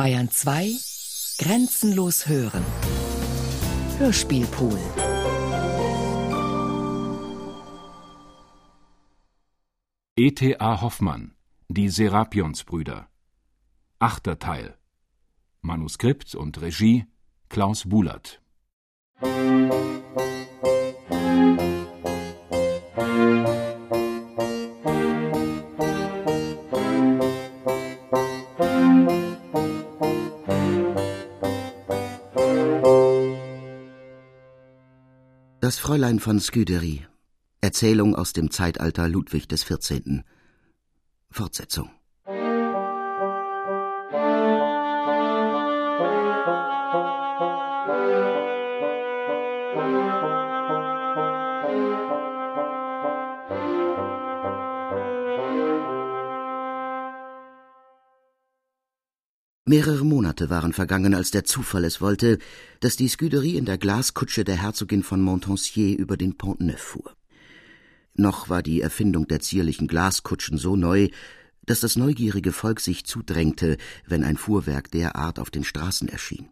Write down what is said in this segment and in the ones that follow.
Bayern 2 Grenzenlos hören. Hörspielpool. E.T.A. Hoffmann Die Serapionsbrüder Achter Teil Manuskript und Regie Klaus Bulert Das Fräulein von Scudery. Erzählung aus dem Zeitalter Ludwig des 14. Fortsetzung. Mehrere Monate waren vergangen, als der Zufall es wollte, dass die Scuderie in der Glaskutsche der Herzogin von Montpensier über den Pont Neuf fuhr. Noch war die Erfindung der zierlichen Glaskutschen so neu, dass das neugierige Volk sich zudrängte, wenn ein Fuhrwerk derart auf den Straßen erschien.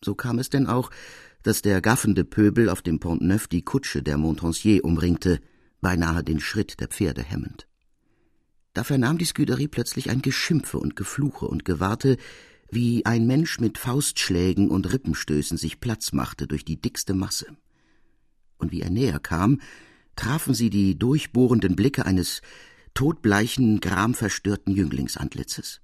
So kam es denn auch, dass der gaffende Pöbel auf dem Pont Neuf die Kutsche der Montpensier umringte, beinahe den Schritt der Pferde hemmend. Da vernahm die Scuderie plötzlich ein Geschimpfe und Gefluche und gewahrte, wie ein Mensch mit Faustschlägen und Rippenstößen sich Platz machte durch die dickste Masse. Und wie er näher kam, trafen sie die durchbohrenden Blicke eines todbleichen, gramverstörten Jünglingsantlitzes.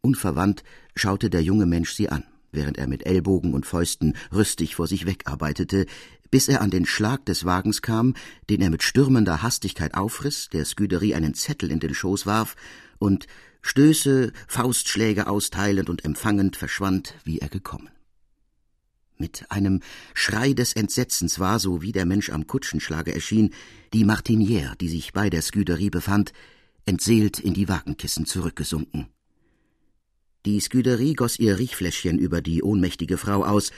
Unverwandt schaute der junge Mensch sie an, während er mit Ellbogen und Fäusten rüstig vor sich wegarbeitete, bis er an den Schlag des Wagens kam, den er mit stürmender Hastigkeit aufriss, der Scuderie einen Zettel in den Schoß warf und Stöße, Faustschläge austeilend und empfangend verschwand, wie er gekommen. Mit einem Schrei des Entsetzens war, so wie der Mensch am Kutschenschlage erschien, die Martinière, die sich bei der Scuderie befand, entseelt in die Wagenkissen zurückgesunken. Die Scuderie goss ihr Riechfläschchen über die ohnmächtige Frau aus,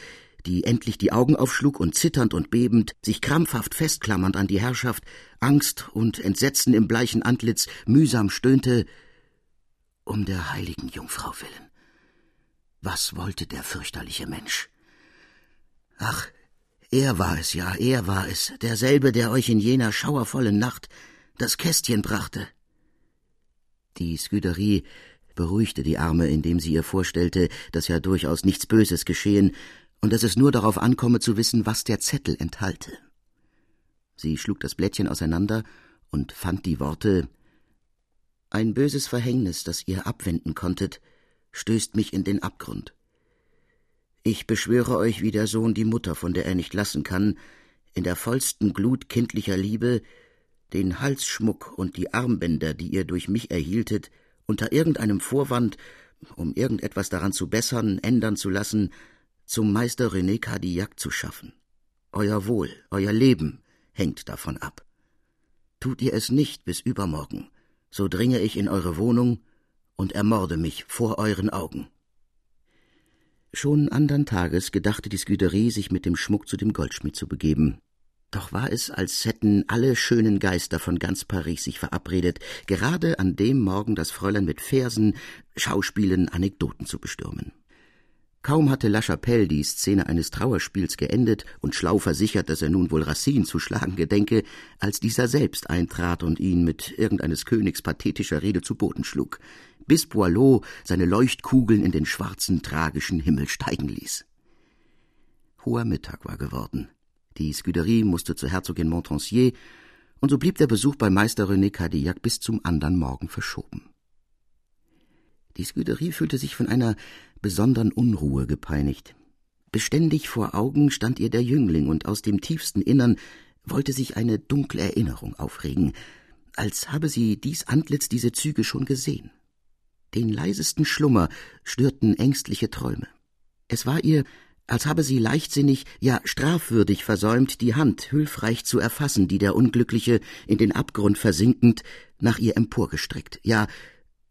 die endlich die Augen aufschlug und zitternd und bebend, sich krampfhaft festklammernd an die Herrschaft, Angst und Entsetzen im bleichen Antlitz, mühsam stöhnte Um der heiligen Jungfrau willen. Was wollte der fürchterliche Mensch? Ach, er war es ja, er war es, derselbe, der euch in jener schauervollen Nacht das Kästchen brachte. Die Scuderie beruhigte die Arme, indem sie ihr vorstellte, dass ja durchaus nichts Böses geschehen, und dass es nur darauf ankomme zu wissen, was der Zettel enthalte. Sie schlug das Blättchen auseinander und fand die Worte Ein böses Verhängnis, das ihr abwenden konntet, stößt mich in den Abgrund. Ich beschwöre euch wie der Sohn die Mutter, von der er nicht lassen kann, in der vollsten Glut kindlicher Liebe, den Halsschmuck und die Armbänder, die ihr durch mich erhieltet, unter irgendeinem Vorwand, um irgendetwas daran zu bessern, ändern zu lassen, zum Meister René Cadillac zu schaffen. Euer Wohl, euer Leben hängt davon ab. Tut ihr es nicht bis übermorgen, so dringe ich in eure Wohnung und ermorde mich vor euren Augen. Schon andern Tages gedachte die Scuderie, sich mit dem Schmuck zu dem Goldschmied zu begeben. Doch war es, als hätten alle schönen Geister von ganz Paris sich verabredet, gerade an dem Morgen das Fräulein mit Versen, Schauspielen, Anekdoten zu bestürmen. Kaum hatte La Chapelle die Szene eines Trauerspiels geendet und schlau versichert, dass er nun wohl Racine zu schlagen gedenke, als dieser selbst eintrat und ihn mit irgendeines Königs pathetischer Rede zu Boden schlug, bis Boileau seine Leuchtkugeln in den schwarzen, tragischen Himmel steigen ließ. Hoher Mittag war geworden. Die Scuderie musste zur Herzogin Montpensier, und so blieb der Besuch bei Meister René Cadillac bis zum andern Morgen verschoben. Die Scuderie fühlte sich von einer besonderen Unruhe gepeinigt. Beständig vor Augen stand ihr der Jüngling, und aus dem tiefsten Innern wollte sich eine dunkle Erinnerung aufregen, als habe sie dies Antlitz, diese Züge schon gesehen. Den leisesten Schlummer störten ängstliche Träume. Es war ihr, als habe sie leichtsinnig, ja strafwürdig versäumt, die Hand hülfreich zu erfassen, die der Unglückliche in den Abgrund versinkend nach ihr emporgestreckt, ja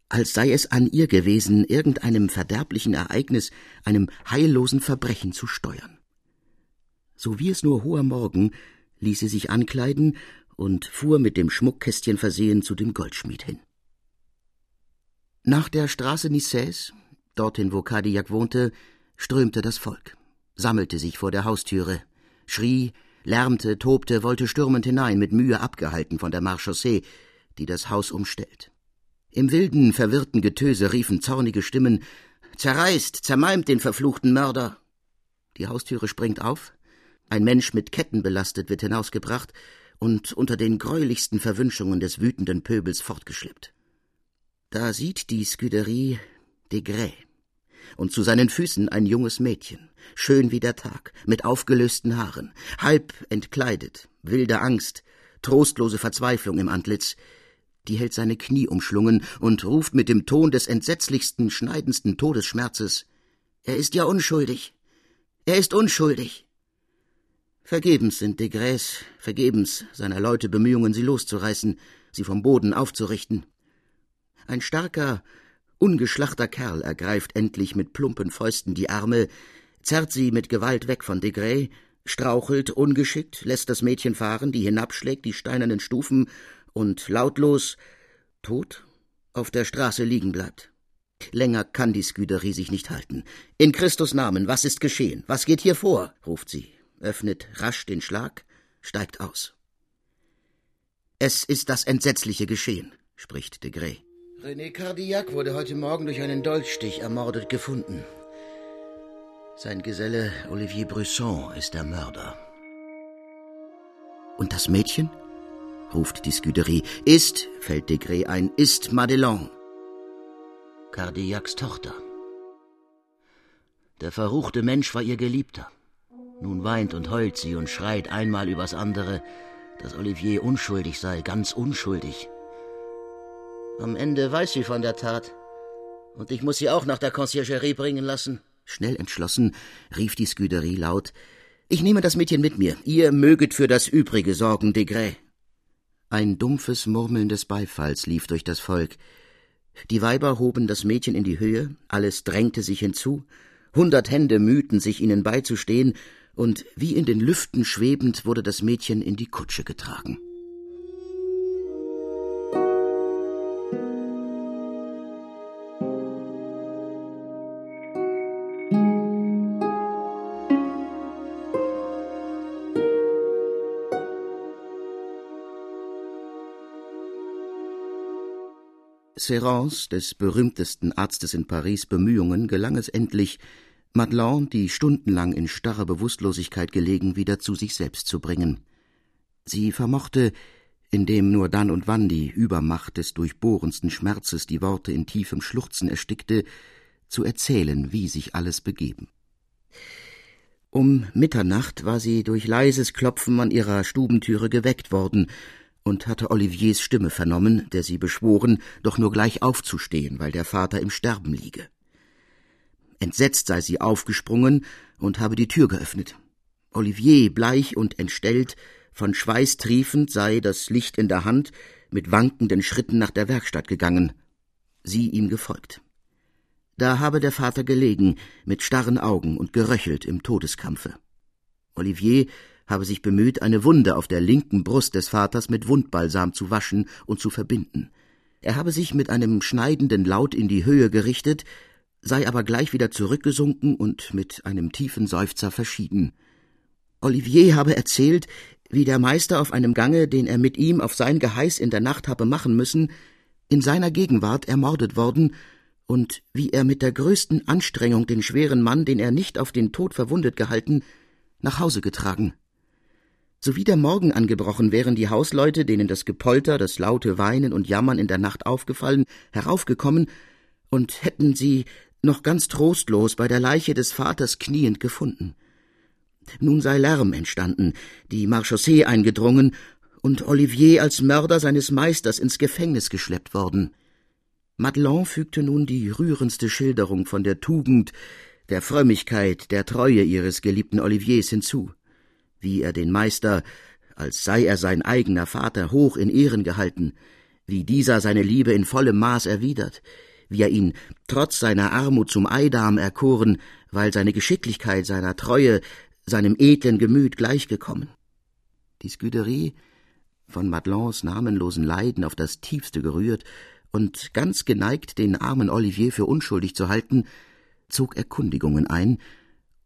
als sei es an ihr gewesen, irgendeinem verderblichen Ereignis, einem heillosen Verbrechen zu steuern. So wie es nur hoher Morgen, ließ sie sich ankleiden und fuhr mit dem Schmuckkästchen versehen zu dem Goldschmied hin. Nach der Straße Nices, Dorthin, wo Kadiak wohnte, strömte das Volk, sammelte sich vor der Haustüre, schrie, lärmte, tobte, wollte stürmend hinein, mit Mühe abgehalten von der Marchaussee, die das Haus umstellt. Im wilden, verwirrten Getöse riefen zornige Stimmen Zerreißt, zermalmt den verfluchten Mörder. Die Haustüre springt auf, ein Mensch mit Ketten belastet wird hinausgebracht und unter den greulichsten Verwünschungen des wütenden Pöbels fortgeschleppt. Da sieht die Scuderie Degré und zu seinen Füßen ein junges Mädchen, schön wie der Tag, mit aufgelösten Haaren, halb entkleidet, wilde Angst, trostlose Verzweiflung im Antlitz, die hält seine Knie umschlungen und ruft mit dem Ton des entsetzlichsten, schneidendsten Todesschmerzes Er ist ja unschuldig. Er ist unschuldig. Vergebens sind Degrés, vergebens seiner Leute Bemühungen, sie loszureißen, sie vom Boden aufzurichten. Ein starker, ungeschlachter Kerl ergreift endlich mit plumpen Fäusten die Arme, zerrt sie mit Gewalt weg von Degré, strauchelt ungeschickt, lässt das Mädchen fahren, die hinabschlägt die steinernen Stufen und lautlos, tot, auf der Straße liegen bleibt. Länger kann die Sküderie sich nicht halten. In Christus Namen, was ist geschehen? Was geht hier vor? ruft sie, öffnet rasch den Schlag, steigt aus. Es ist das Entsetzliche geschehen, spricht de Grey. René Cardillac wurde heute Morgen durch einen Dolchstich ermordet gefunden. Sein Geselle Olivier Brisson ist der Mörder. Und das Mädchen? ruft die Scuderie. Ist, fällt Degré ein, ist Madelon. Cardillacs Tochter. Der verruchte Mensch war ihr Geliebter. Nun weint und heult sie und schreit einmal übers andere, dass Olivier unschuldig sei, ganz unschuldig. Am Ende weiß sie von der Tat. Und ich muss sie auch nach der Conciergerie bringen lassen. Schnell entschlossen rief die Scuderie laut Ich nehme das Mädchen mit mir. Ihr möget für das Übrige sorgen, Degré. Ein dumpfes Murmeln des Beifalls lief durch das Volk. Die Weiber hoben das Mädchen in die Höhe, alles drängte sich hinzu, hundert Hände mühten sich, ihnen beizustehen, und wie in den Lüften schwebend wurde das Mädchen in die Kutsche getragen. Serrans, des berühmtesten Arztes in Paris, Bemühungen gelang es endlich, Madelon, die stundenlang in starrer Bewusstlosigkeit gelegen, wieder zu sich selbst zu bringen. Sie vermochte, indem nur dann und wann die Übermacht des durchbohrendsten Schmerzes die Worte in tiefem Schluchzen erstickte, zu erzählen, wie sich alles begeben. Um Mitternacht war sie durch leises Klopfen an ihrer Stubentüre geweckt worden und hatte Oliviers Stimme vernommen, der sie beschworen, doch nur gleich aufzustehen, weil der Vater im Sterben liege. Entsetzt sei sie aufgesprungen und habe die Tür geöffnet. Olivier, bleich und entstellt, von Schweiß triefend, sei, das Licht in der Hand, mit wankenden Schritten nach der Werkstatt gegangen, sie ihm gefolgt. Da habe der Vater gelegen, mit starren Augen und geröchelt im Todeskampfe. Olivier habe sich bemüht, eine Wunde auf der linken Brust des Vaters mit Wundbalsam zu waschen und zu verbinden. Er habe sich mit einem schneidenden Laut in die Höhe gerichtet, sei aber gleich wieder zurückgesunken und mit einem tiefen Seufzer verschieden. Olivier habe erzählt, wie der Meister auf einem Gange, den er mit ihm auf sein Geheiß in der Nacht habe machen müssen, in seiner Gegenwart ermordet worden und wie er mit der größten Anstrengung den schweren Mann, den er nicht auf den Tod verwundet gehalten, nach Hause getragen. Sowie der Morgen angebrochen wären die Hausleute, denen das Gepolter, das laute Weinen und Jammern in der Nacht aufgefallen, heraufgekommen und hätten sie noch ganz trostlos bei der Leiche des Vaters kniend gefunden. Nun sei Lärm entstanden, die Marchaussee eingedrungen und Olivier als Mörder seines Meisters ins Gefängnis geschleppt worden. Madelon fügte nun die rührendste Schilderung von der Tugend, der Frömmigkeit, der Treue ihres geliebten Oliviers hinzu wie er den Meister, als sei er sein eigener Vater, hoch in Ehren gehalten, wie dieser seine Liebe in vollem Maß erwidert, wie er ihn trotz seiner Armut zum Eidam erkoren, weil seine Geschicklichkeit, seiner Treue, seinem edlen Gemüt gleichgekommen. Die Scuderie, von Madelons namenlosen Leiden auf das tiefste gerührt und ganz geneigt, den armen Olivier für unschuldig zu halten, zog Erkundigungen ein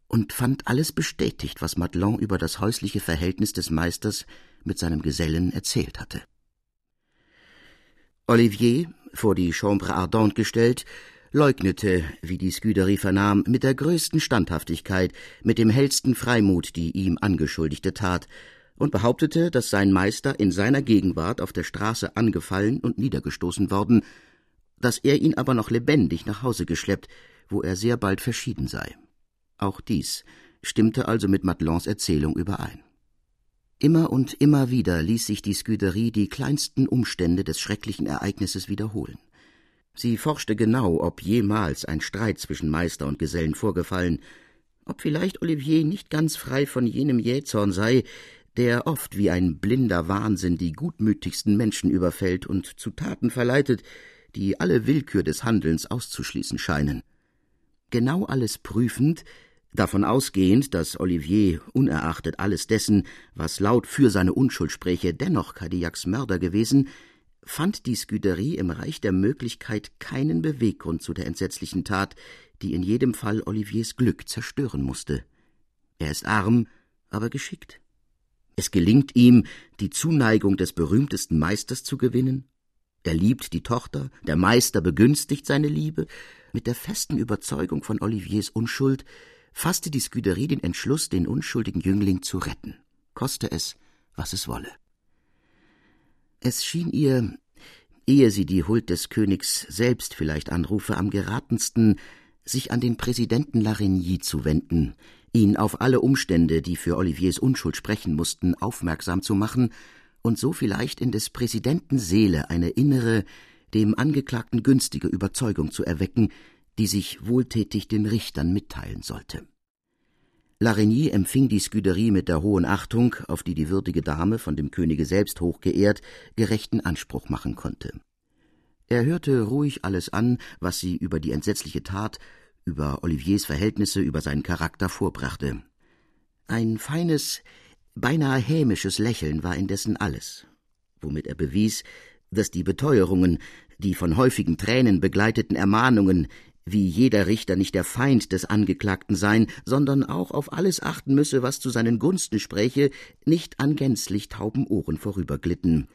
und fand alles bestätigt, was Madelon über das häusliche Verhältnis des Meisters mit seinem Gesellen erzählt hatte. Olivier, vor die Chambre Ardente gestellt, leugnete, wie die Scuderie vernahm, mit der größten Standhaftigkeit, mit dem hellsten Freimut die ihm angeschuldigte Tat, und behauptete, dass sein Meister in seiner Gegenwart auf der Straße angefallen und niedergestoßen worden, dass er ihn aber noch lebendig nach Hause geschleppt, wo er sehr bald verschieden sei. Auch dies stimmte also mit Madelons Erzählung überein. Immer und immer wieder ließ sich die Scuderie die kleinsten Umstände des schrecklichen Ereignisses wiederholen. Sie forschte genau, ob jemals ein Streit zwischen Meister und Gesellen vorgefallen, ob vielleicht Olivier nicht ganz frei von jenem Jähzorn sei, der oft wie ein blinder Wahnsinn die gutmütigsten Menschen überfällt und zu Taten verleitet, die alle Willkür des Handelns auszuschließen scheinen. Genau alles prüfend, davon ausgehend, dass Olivier, unerachtet alles dessen, was laut für seine Unschuld spräche, dennoch Cadillacs Mörder gewesen, fand die Scuderie im Reich der Möglichkeit keinen Beweggrund zu der entsetzlichen Tat, die in jedem Fall Oliviers Glück zerstören musste. Er ist arm, aber geschickt. Es gelingt ihm, die Zuneigung des berühmtesten Meisters zu gewinnen. Er liebt die Tochter, der Meister begünstigt seine Liebe. Mit der festen Überzeugung von Oliviers Unschuld fasste die Scuderie den Entschluss, den unschuldigen Jüngling zu retten, koste es, was es wolle. Es schien ihr, ehe sie die Huld des Königs selbst vielleicht anrufe, am geratensten, sich an den Präsidenten Larigny zu wenden, ihn auf alle Umstände, die für Oliviers Unschuld sprechen mussten, aufmerksam zu machen und so vielleicht in des Präsidenten Seele eine innere, dem Angeklagten günstige Überzeugung zu erwecken, die sich wohltätig den Richtern mitteilen sollte. Larigny empfing die Scuderie mit der hohen Achtung, auf die die würdige Dame, von dem Könige selbst hochgeehrt, gerechten Anspruch machen konnte. Er hörte ruhig alles an, was sie über die entsetzliche Tat, über Oliviers Verhältnisse, über seinen Charakter vorbrachte. Ein feines, beinahe hämisches Lächeln war indessen alles, womit er bewies, dass die Beteuerungen, die von häufigen Tränen begleiteten Ermahnungen, wie jeder Richter nicht der Feind des Angeklagten sein, sondern auch auf alles achten müsse, was zu seinen Gunsten spräche, nicht an gänzlich tauben Ohren vorüberglitten.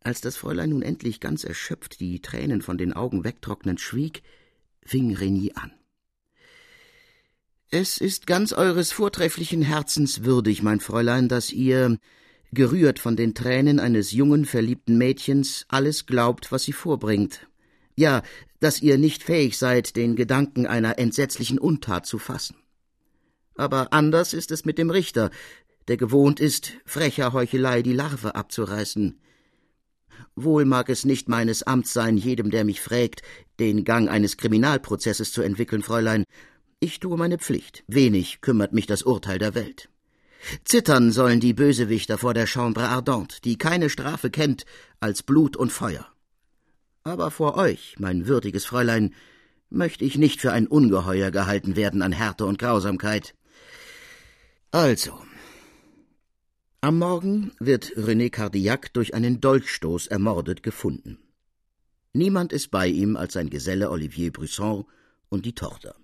Als das Fräulein nun endlich ganz erschöpft die Tränen von den Augen wegtrocknend schwieg, fing Reni an. Es ist ganz eures vortrefflichen Herzens würdig, mein Fräulein, dass ihr, gerührt von den Tränen eines jungen, verliebten Mädchens, alles glaubt, was sie vorbringt ja, dass ihr nicht fähig seid, den Gedanken einer entsetzlichen Untat zu fassen. Aber anders ist es mit dem Richter, der gewohnt ist, frecher Heuchelei die Larve abzureißen. Wohl mag es nicht meines Amts sein, jedem, der mich frägt, den Gang eines Kriminalprozesses zu entwickeln, Fräulein. Ich tue meine Pflicht. Wenig kümmert mich das Urteil der Welt. Zittern sollen die Bösewichter vor der Chambre Ardente, die keine Strafe kennt als Blut und Feuer. Aber vor euch, mein würdiges Fräulein, möchte ich nicht für ein Ungeheuer gehalten werden an Härte und Grausamkeit. Also, am Morgen wird René Cardillac durch einen Dolchstoß ermordet gefunden. Niemand ist bei ihm als sein Geselle Olivier Brisson und die Tochter.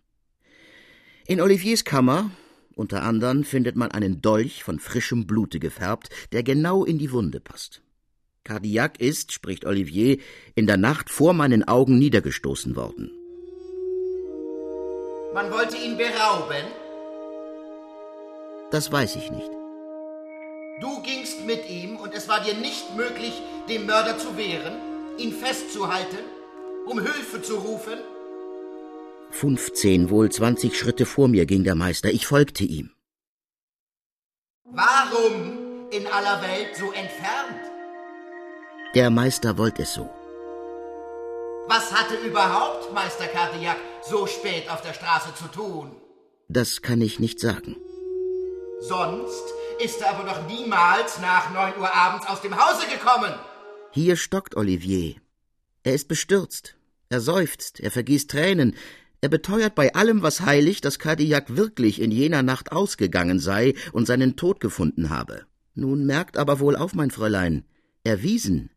In Oliviers Kammer, unter anderem, findet man einen Dolch von frischem Blute gefärbt, der genau in die Wunde passt. Cardillac ist, spricht Olivier, in der Nacht vor meinen Augen niedergestoßen worden. Man wollte ihn berauben? Das weiß ich nicht. Du gingst mit ihm und es war dir nicht möglich, dem Mörder zu wehren, ihn festzuhalten, um Hilfe zu rufen? Fünfzehn, wohl zwanzig Schritte vor mir ging der Meister. Ich folgte ihm. Warum in aller Welt so entfernt? Der Meister wollte es so. Was hatte überhaupt Meister Cardillac so spät auf der Straße zu tun? Das kann ich nicht sagen. Sonst ist er aber doch niemals nach neun Uhr abends aus dem Hause gekommen. Hier stockt Olivier. Er ist bestürzt. Er seufzt, er vergießt Tränen. Er beteuert bei allem, was heilig, dass Cardillac wirklich in jener Nacht ausgegangen sei und seinen Tod gefunden habe. Nun merkt aber wohl auf, mein Fräulein. Erwiesen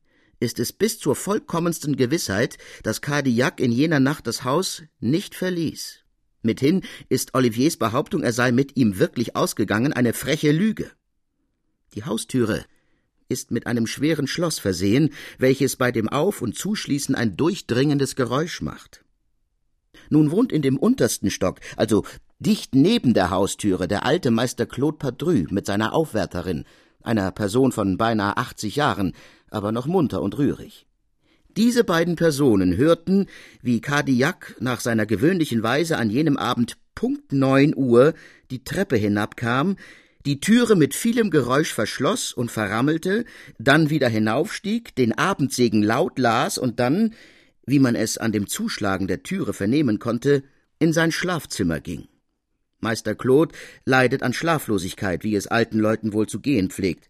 ist es bis zur vollkommensten Gewissheit, dass Cardillac in jener Nacht das Haus nicht verließ. Mithin ist Oliviers Behauptung, er sei mit ihm wirklich ausgegangen, eine freche Lüge. Die Haustüre ist mit einem schweren Schloss versehen, welches bei dem Auf- und Zuschließen ein durchdringendes Geräusch macht. Nun wohnt in dem untersten Stock, also dicht neben der Haustüre, der alte Meister Claude Padru mit seiner Aufwärterin, einer Person von beinahe achtzig Jahren, aber noch munter und rührig. Diese beiden Personen hörten, wie Cardillac nach seiner gewöhnlichen Weise an jenem Abend Punkt neun Uhr die Treppe hinabkam, die Türe mit vielem Geräusch verschloss und verrammelte, dann wieder hinaufstieg, den Abendsegen laut las und dann, wie man es an dem Zuschlagen der Türe vernehmen konnte, in sein Schlafzimmer ging. Meister Claude leidet an Schlaflosigkeit, wie es alten Leuten wohl zu gehen pflegt.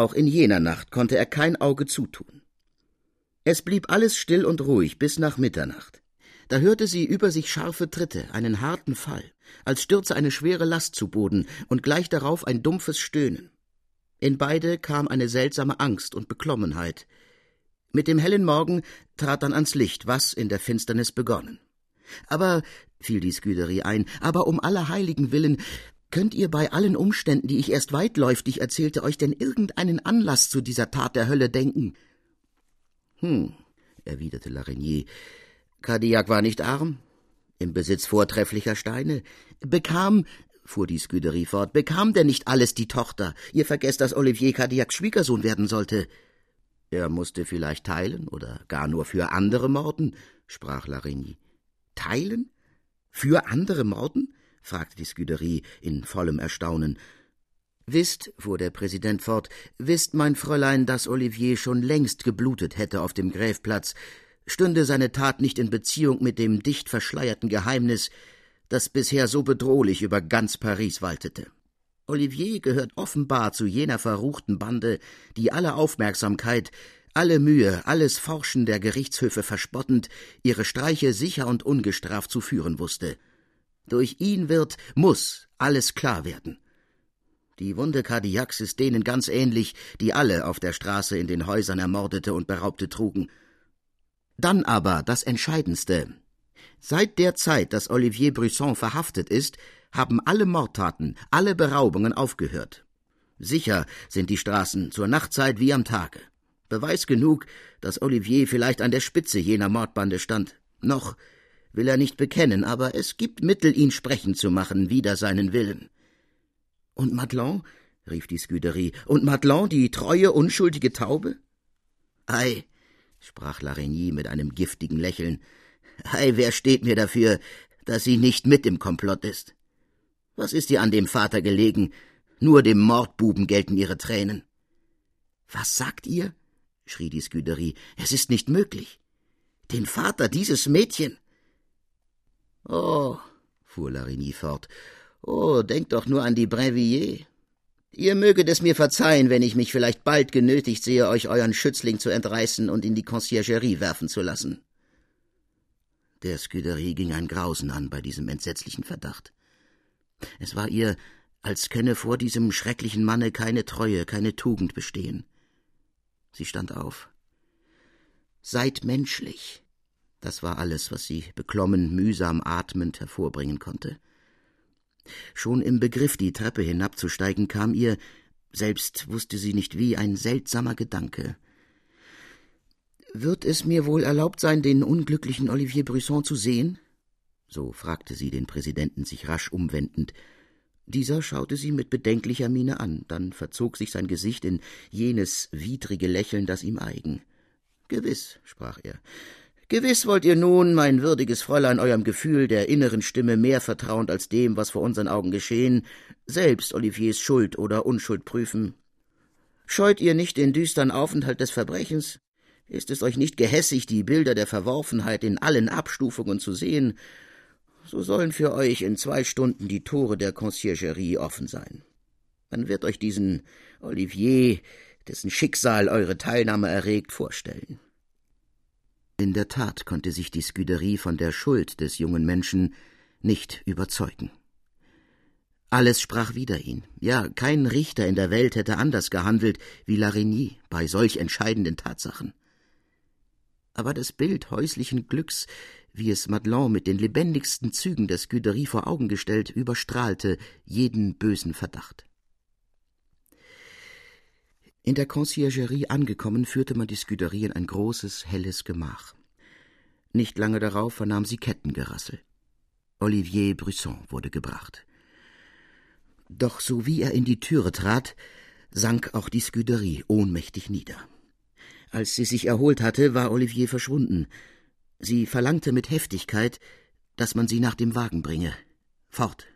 Auch in jener Nacht konnte er kein Auge zutun. Es blieb alles still und ruhig bis nach Mitternacht. Da hörte sie über sich scharfe Tritte, einen harten Fall, als stürze eine schwere Last zu Boden und gleich darauf ein dumpfes Stöhnen. In beide kam eine seltsame Angst und Beklommenheit. Mit dem hellen Morgen trat dann ans Licht, was in der Finsternis begonnen. Aber, fiel die Sküderie ein, aber um aller Heiligen willen, könnt ihr bei allen Umständen, die ich erst weitläuftig erzählte, euch denn irgendeinen Anlass zu dieser Tat der Hölle denken? Hm, erwiderte Larigny. Cardillac war nicht arm, im Besitz vortrefflicher Steine, bekam, fuhr die Sküderie fort, bekam denn nicht alles die Tochter? Ihr vergesst, dass Olivier Cardillacs Schwiegersohn werden sollte. Er musste vielleicht teilen oder gar nur für andere morden, sprach Larigny. Teilen? Für andere morden? Fragte die Sküderie in vollem Erstaunen. Wisst, fuhr der Präsident fort, wisst, mein Fräulein, dass Olivier schon längst geblutet hätte auf dem Gräfplatz, stünde seine Tat nicht in Beziehung mit dem dicht verschleierten Geheimnis, das bisher so bedrohlich über ganz Paris waltete. Olivier gehört offenbar zu jener verruchten Bande, die alle Aufmerksamkeit, alle Mühe, alles Forschen der Gerichtshöfe verspottend, ihre Streiche sicher und ungestraft zu führen wusste. Durch ihn wird, muss alles klar werden. Die Wunde Cardiacs ist denen ganz ähnlich, die alle auf der Straße in den Häusern Ermordete und Beraubte trugen. Dann aber das Entscheidendste. Seit der Zeit, dass Olivier Brisson verhaftet ist, haben alle Mordtaten, alle Beraubungen aufgehört. Sicher sind die Straßen zur Nachtzeit wie am Tage. Beweis genug, dass Olivier vielleicht an der Spitze jener Mordbande stand. Noch will er nicht bekennen, aber es gibt Mittel, ihn sprechen zu machen, wider seinen Willen. Und Madelon? rief die Sküderie. Und Madelon, die treue, unschuldige Taube? Ei, sprach Larigny mit einem giftigen Lächeln. Ei, wer steht mir dafür, dass sie nicht mit im Komplott ist? Was ist ihr an dem Vater gelegen? Nur dem Mordbuben gelten ihre Tränen. Was sagt ihr? schrie die Sküderie. Es ist nicht möglich. Den Vater dieses Mädchen. Oh, fuhr Larigny fort, oh, denkt doch nur an die Brinvilliers. Ihr möget es mir verzeihen, wenn ich mich vielleicht bald genötigt sehe, euch euren Schützling zu entreißen und in die Conciergerie werfen zu lassen. Der Sküderie ging ein Grausen an bei diesem entsetzlichen Verdacht. Es war ihr, als könne vor diesem schrecklichen Manne keine Treue, keine Tugend bestehen. Sie stand auf. Seid menschlich. Das war alles, was sie beklommen, mühsam atmend hervorbringen konnte. Schon im Begriff, die Treppe hinabzusteigen, kam ihr, selbst wusste sie nicht wie, ein seltsamer Gedanke. Wird es mir wohl erlaubt sein, den unglücklichen Olivier Brisson zu sehen? So fragte sie den Präsidenten sich rasch umwendend. Dieser schaute sie mit bedenklicher Miene an, dann verzog sich sein Gesicht in jenes widrige Lächeln, das ihm eigen. Gewiss, sprach er, Gewiss wollt ihr nun, mein würdiges Fräulein, eurem Gefühl der inneren Stimme mehr vertrauend als dem, was vor unseren Augen geschehen, selbst Oliviers Schuld oder Unschuld prüfen. Scheut ihr nicht den düstern Aufenthalt des Verbrechens? Ist es euch nicht gehässig, die Bilder der Verworfenheit in allen Abstufungen zu sehen? So sollen für euch in zwei Stunden die Tore der Conciergerie offen sein. Man wird euch diesen Olivier, dessen Schicksal eure Teilnahme erregt, vorstellen. In der Tat konnte sich die Sküderie von der Schuld des jungen Menschen nicht überzeugen. Alles sprach wider ihn. Ja, kein Richter in der Welt hätte anders gehandelt wie Larigny bei solch entscheidenden Tatsachen. Aber das Bild häuslichen Glücks, wie es Madelon mit den lebendigsten Zügen der Scuderie vor Augen gestellt, überstrahlte jeden bösen Verdacht. In der Conciergerie angekommen, führte man die Scuderie in ein großes, helles Gemach. Nicht lange darauf vernahm sie Kettengerassel. Olivier Brisson wurde gebracht. Doch so wie er in die Türe trat, sank auch die Scuderie ohnmächtig nieder. Als sie sich erholt hatte, war Olivier verschwunden. Sie verlangte mit Heftigkeit, dass man sie nach dem Wagen bringe. Fort,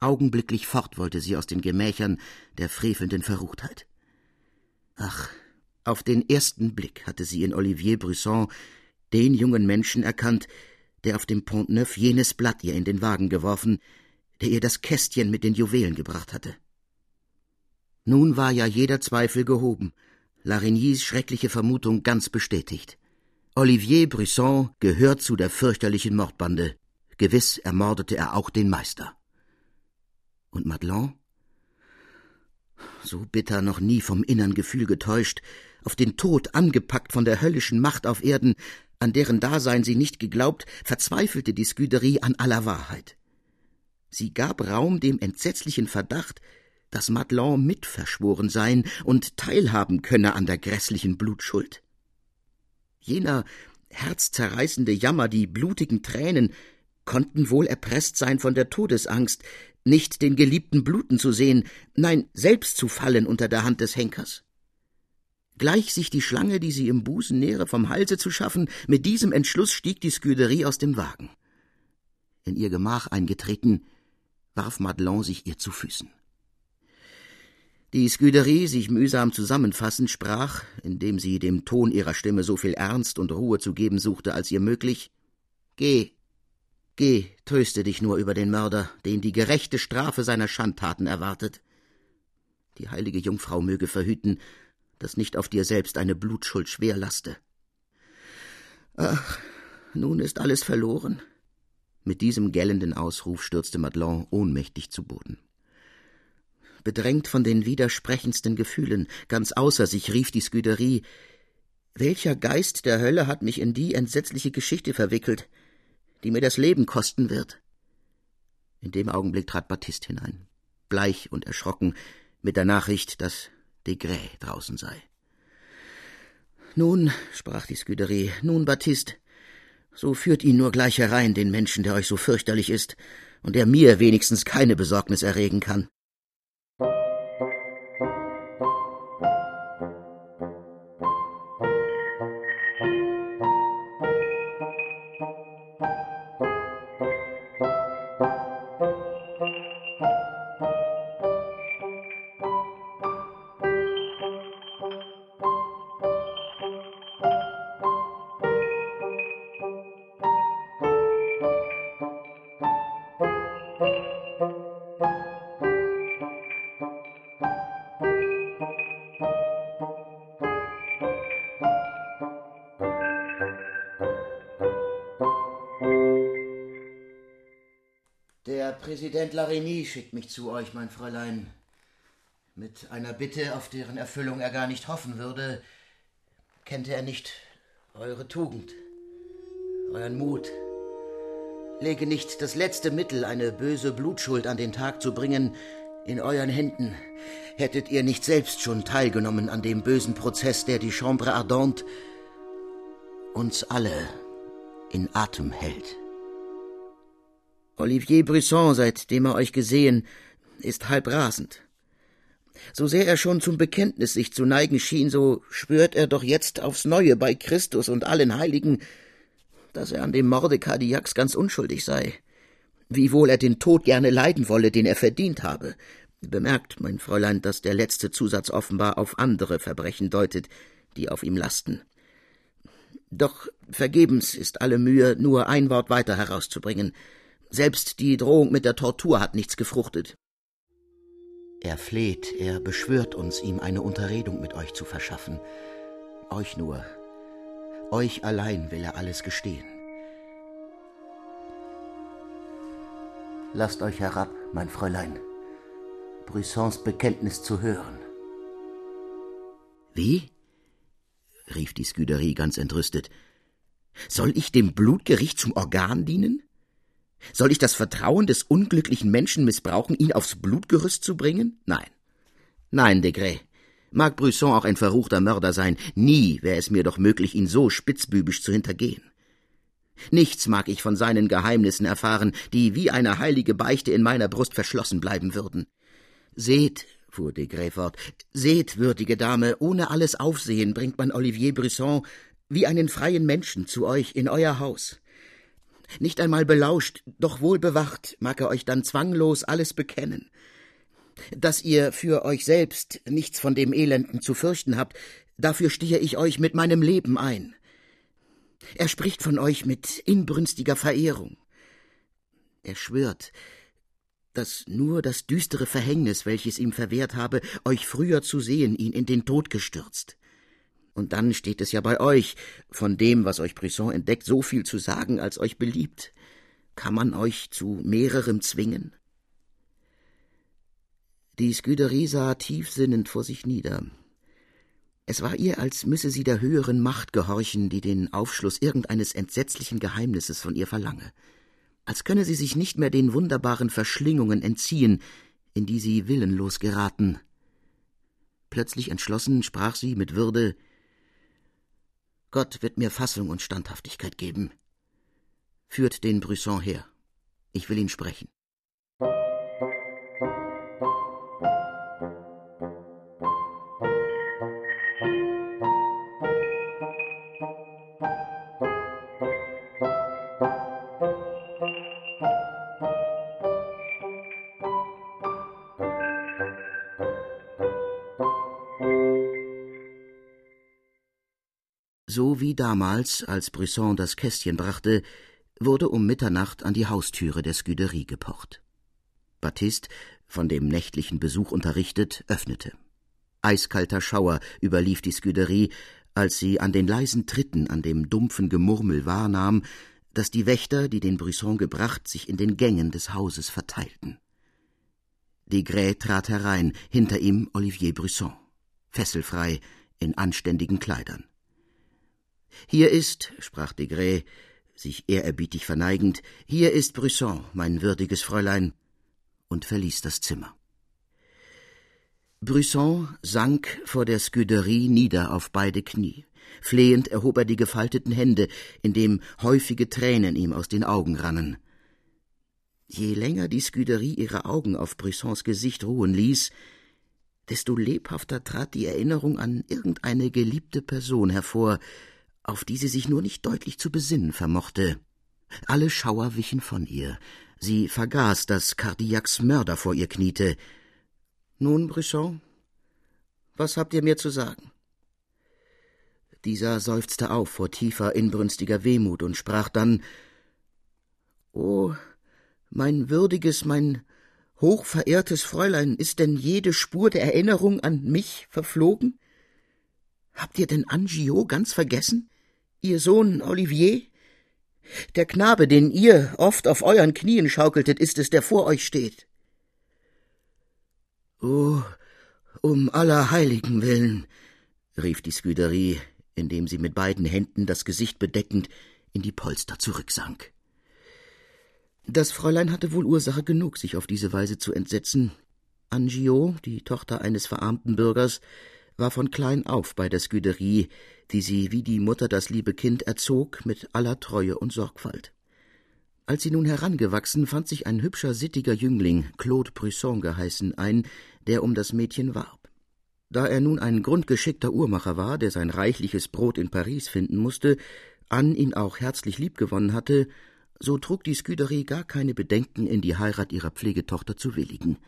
augenblicklich fort wollte sie aus den Gemächern der frevelnden Verruchtheit. Ach, auf den ersten Blick hatte sie in Olivier Brisson den jungen Menschen erkannt, der auf dem Pont Neuf jenes Blatt ihr in den Wagen geworfen, der ihr das Kästchen mit den Juwelen gebracht hatte. Nun war ja jeder Zweifel gehoben, Larignys schreckliche Vermutung ganz bestätigt. Olivier Brisson gehört zu der fürchterlichen Mordbande. Gewiss ermordete er auch den Meister. Und Madelon? So bitter noch nie vom innern Gefühl getäuscht, auf den Tod angepackt von der höllischen Macht auf Erden, an deren Dasein sie nicht geglaubt, verzweifelte die Scuderie an aller Wahrheit. Sie gab Raum dem entsetzlichen Verdacht, dass Madelon mitverschworen sein und teilhaben könne an der grässlichen Blutschuld. Jener herzzerreißende Jammer, die blutigen Tränen, konnten wohl erpresst sein von der Todesangst, nicht den Geliebten bluten zu sehen, nein, selbst zu fallen unter der Hand des Henkers. Gleich sich die Schlange, die sie im Busen nähre, vom Halse zu schaffen, mit diesem Entschluss stieg die Scuderie aus dem Wagen. In ihr Gemach eingetreten, warf Madelon sich ihr zu Füßen. Die Scuderie, sich mühsam zusammenfassend, sprach, indem sie dem Ton ihrer Stimme so viel Ernst und Ruhe zu geben suchte, als ihr möglich Geh, Geh, tröste dich nur über den Mörder, den die gerechte Strafe seiner Schandtaten erwartet. Die heilige Jungfrau möge verhüten, dass nicht auf dir selbst eine Blutschuld schwer laste. Ach, nun ist alles verloren. Mit diesem gellenden Ausruf stürzte Madelon ohnmächtig zu Boden. Bedrängt von den widersprechendsten Gefühlen, ganz außer sich rief die Scuderie Welcher Geist der Hölle hat mich in die entsetzliche Geschichte verwickelt? Die mir das Leben kosten wird. In dem Augenblick trat Baptiste hinein, bleich und erschrocken, mit der Nachricht, dass Degré draußen sei. Nun, sprach die Scuderie, nun, Baptiste, so führt ihn nur gleich herein, den Menschen, der euch so fürchterlich ist und der mir wenigstens keine Besorgnis erregen kann. Präsident Larigny schickt mich zu euch, mein Fräulein. Mit einer Bitte, auf deren Erfüllung er gar nicht hoffen würde, kennt er nicht eure Tugend, euren Mut. Lege nicht das letzte Mittel, eine böse Blutschuld an den Tag zu bringen, in euren Händen. Hättet ihr nicht selbst schon teilgenommen an dem bösen Prozess, der die Chambre Ardente uns alle in Atem hält. Olivier Brisson, seitdem er euch gesehen, ist halb rasend. So sehr er schon zum Bekenntnis sich zu neigen schien, so spürt er doch jetzt aufs Neue bei Christus und allen Heiligen, dass er an dem Morde Kadiaks ganz unschuldig sei, wiewohl er den Tod gerne leiden wolle, den er verdient habe. Bemerkt, mein Fräulein, dass der letzte Zusatz offenbar auf andere Verbrechen deutet, die auf ihm lasten. Doch vergebens ist alle Mühe, nur ein Wort weiter herauszubringen. Selbst die Drohung mit der Tortur hat nichts gefruchtet. Er fleht, er beschwört uns, ihm eine Unterredung mit euch zu verschaffen. Euch nur. Euch allein will er alles gestehen. Lasst euch herab, mein Fräulein, Brissons Bekenntnis zu hören. Wie? rief die Scuderie ganz entrüstet. Soll ich dem Blutgericht zum Organ dienen? Soll ich das Vertrauen des unglücklichen Menschen missbrauchen, ihn aufs Blutgerüst zu bringen? Nein. Nein, Degré. Mag Brisson auch ein verruchter Mörder sein, nie wäre es mir doch möglich, ihn so spitzbübisch zu hintergehen. Nichts mag ich von seinen Geheimnissen erfahren, die wie eine heilige Beichte in meiner Brust verschlossen bleiben würden. Seht, fuhr Degré fort, seht, würdige Dame, ohne alles Aufsehen bringt man Olivier Brisson wie einen freien Menschen zu euch in euer Haus. Nicht einmal belauscht, doch wohl bewacht, mag er euch dann zwanglos alles bekennen. Dass ihr für euch selbst nichts von dem Elenden zu fürchten habt, dafür stehe ich euch mit meinem Leben ein. Er spricht von euch mit inbrünstiger Verehrung. Er schwört, dass nur das düstere Verhängnis, welches ihm verwehrt habe, euch früher zu sehen, ihn in den Tod gestürzt. Und dann steht es ja bei euch, von dem, was euch Brisson entdeckt, so viel zu sagen, als euch beliebt. Kann man euch zu mehrerem zwingen? Die Scuderie sah tiefsinnend vor sich nieder. Es war ihr, als müsse sie der höheren Macht gehorchen, die den Aufschluss irgendeines entsetzlichen Geheimnisses von ihr verlange, als könne sie sich nicht mehr den wunderbaren Verschlingungen entziehen, in die sie willenlos geraten. Plötzlich entschlossen sprach sie mit Würde Gott wird mir Fassung und Standhaftigkeit geben. Führt den Brisson her. Ich will ihn sprechen. Wie damals, als Brisson das Kästchen brachte, wurde um Mitternacht an die Haustüre der Scuderie gepocht. Baptiste, von dem nächtlichen Besuch unterrichtet, öffnete. Eiskalter Schauer überlief die Scuderie, als sie an den leisen Tritten, an dem dumpfen Gemurmel wahrnahm, dass die Wächter, die den Brisson gebracht, sich in den Gängen des Hauses verteilten. Degré trat herein, hinter ihm Olivier Brisson, fesselfrei, in anständigen Kleidern. Hier ist, sprach Degré, sich ehrerbietig verneigend, hier ist Brisson, mein würdiges Fräulein, und verließ das Zimmer. Brisson sank vor der Scuderie nieder auf beide Knie. Flehend erhob er die gefalteten Hände, indem häufige Tränen ihm aus den Augen rannen. Je länger die Scuderie ihre Augen auf Brissons Gesicht ruhen ließ, desto lebhafter trat die Erinnerung an irgendeine geliebte Person hervor, auf die sie sich nur nicht deutlich zu besinnen vermochte. Alle Schauer wichen von ihr. Sie vergaß, dass Cardiacs Mörder vor ihr kniete. Nun, Brisson, was habt ihr mir zu sagen? Dieser seufzte auf vor tiefer, inbrünstiger Wehmut und sprach dann O, mein würdiges, mein hochverehrtes Fräulein, ist denn jede Spur der Erinnerung an mich verflogen? Habt ihr denn Angiot ganz vergessen? Ihr Sohn Olivier? Der Knabe, den ihr oft auf euren Knien schaukeltet, ist es, der vor euch steht. Oh, um aller Heiligen willen, rief die Scuderie, indem sie mit beiden Händen das Gesicht bedeckend in die Polster zurücksank. Das Fräulein hatte wohl Ursache genug, sich auf diese Weise zu entsetzen. Angiot, die Tochter eines verarmten Bürgers, war von klein auf bei der Scuderie, die sie wie die Mutter das liebe Kind erzog mit aller Treue und Sorgfalt. Als sie nun herangewachsen, fand sich ein hübscher, sittiger Jüngling, Claude Brisson geheißen, ein, der um das Mädchen warb. Da er nun ein grundgeschickter Uhrmacher war, der sein reichliches Brot in Paris finden musste, Anne ihn auch herzlich liebgewonnen hatte, so trug die Scuderie gar keine Bedenken, in die Heirat ihrer Pflegetochter zu willigen.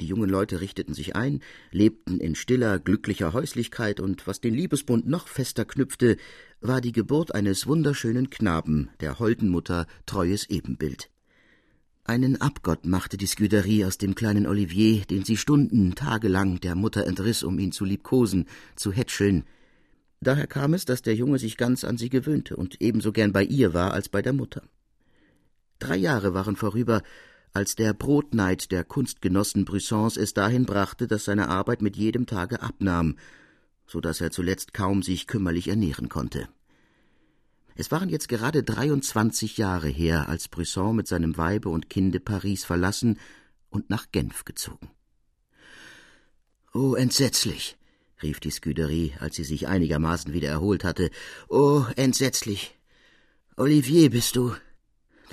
Die jungen Leute richteten sich ein, lebten in stiller, glücklicher Häuslichkeit, und was den Liebesbund noch fester knüpfte, war die Geburt eines wunderschönen Knaben, der holden Mutter treues Ebenbild. Einen Abgott machte die Scuderie aus dem kleinen Olivier, den sie Stunden, tagelang der Mutter entriss, um ihn zu liebkosen, zu hätscheln. Daher kam es, dass der Junge sich ganz an sie gewöhnte und ebenso gern bei ihr war als bei der Mutter. Drei Jahre waren vorüber, als der Brotneid der Kunstgenossen Brissons es dahin brachte, dass seine Arbeit mit jedem Tage abnahm, so dass er zuletzt kaum sich kümmerlich ernähren konnte. Es waren jetzt gerade 23 Jahre her, als Brisson mit seinem Weibe und Kinde Paris verlassen und nach Genf gezogen. Oh, entsetzlich, rief die Scuderie, als sie sich einigermaßen wieder erholt hatte. Oh, entsetzlich. Olivier bist du,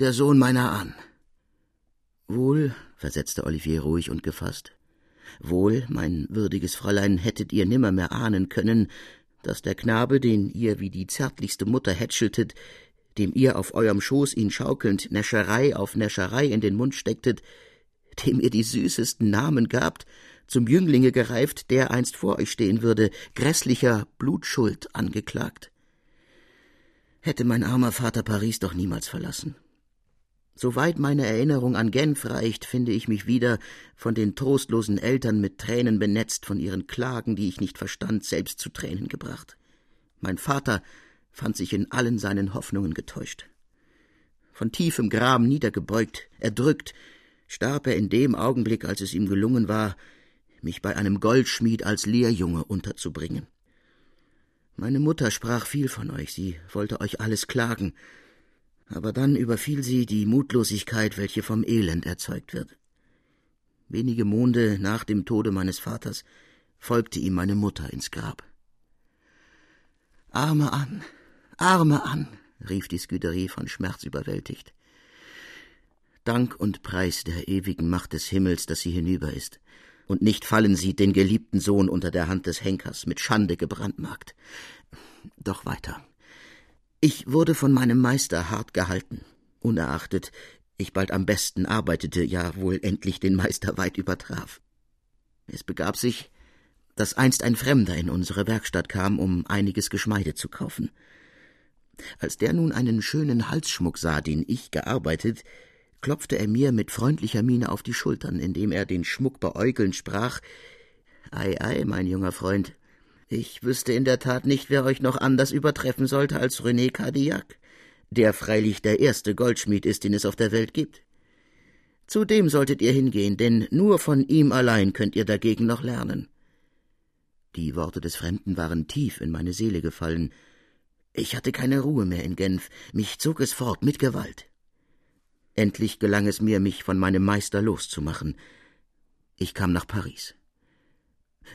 der Sohn meiner Ahnen. Wohl, versetzte Olivier ruhig und gefasst. Wohl, mein würdiges Fräulein, hättet ihr nimmermehr ahnen können, dass der Knabe, den ihr wie die zärtlichste Mutter hätscheltet, dem ihr auf eurem Schoß ihn schaukelnd Näscherei auf Näscherei in den Mund stecktet, dem ihr die süßesten Namen gabt, zum Jünglinge gereift, der einst vor euch stehen würde, grässlicher Blutschuld angeklagt. Hätte mein armer Vater Paris doch niemals verlassen. Soweit meine Erinnerung an Genf reicht, finde ich mich wieder, von den trostlosen Eltern mit Tränen benetzt, von ihren Klagen, die ich nicht verstand, selbst zu Tränen gebracht. Mein Vater fand sich in allen seinen Hoffnungen getäuscht. Von tiefem Graben niedergebeugt, erdrückt, starb er in dem Augenblick, als es ihm gelungen war, mich bei einem Goldschmied als Lehrjunge unterzubringen. Meine Mutter sprach viel von euch, sie wollte euch alles klagen, aber dann überfiel sie die Mutlosigkeit, welche vom Elend erzeugt wird. Wenige Monde nach dem Tode meines Vaters folgte ihm meine Mutter ins Grab. Arme an, Arme an, rief die Scuderie von Schmerz überwältigt. Dank und Preis der ewigen Macht des Himmels, dass sie hinüber ist, und nicht fallen sieht den geliebten Sohn unter der Hand des Henkers, mit Schande gebrandmarkt. Doch weiter. Ich wurde von meinem Meister hart gehalten, unerachtet ich bald am besten arbeitete, ja wohl endlich den Meister weit übertraf. Es begab sich, dass einst ein Fremder in unsere Werkstatt kam, um einiges Geschmeide zu kaufen. Als der nun einen schönen Halsschmuck sah, den ich gearbeitet, klopfte er mir mit freundlicher Miene auf die Schultern, indem er den Schmuck beäugelnd sprach Ei, ei, mein junger Freund, ich wüsste in der Tat nicht, wer euch noch anders übertreffen sollte als René Cardillac, der freilich der erste Goldschmied ist, den es auf der Welt gibt. Zu dem solltet ihr hingehen, denn nur von ihm allein könnt ihr dagegen noch lernen. Die Worte des Fremden waren tief in meine Seele gefallen. Ich hatte keine Ruhe mehr in Genf, mich zog es fort mit Gewalt. Endlich gelang es mir, mich von meinem Meister loszumachen. Ich kam nach Paris.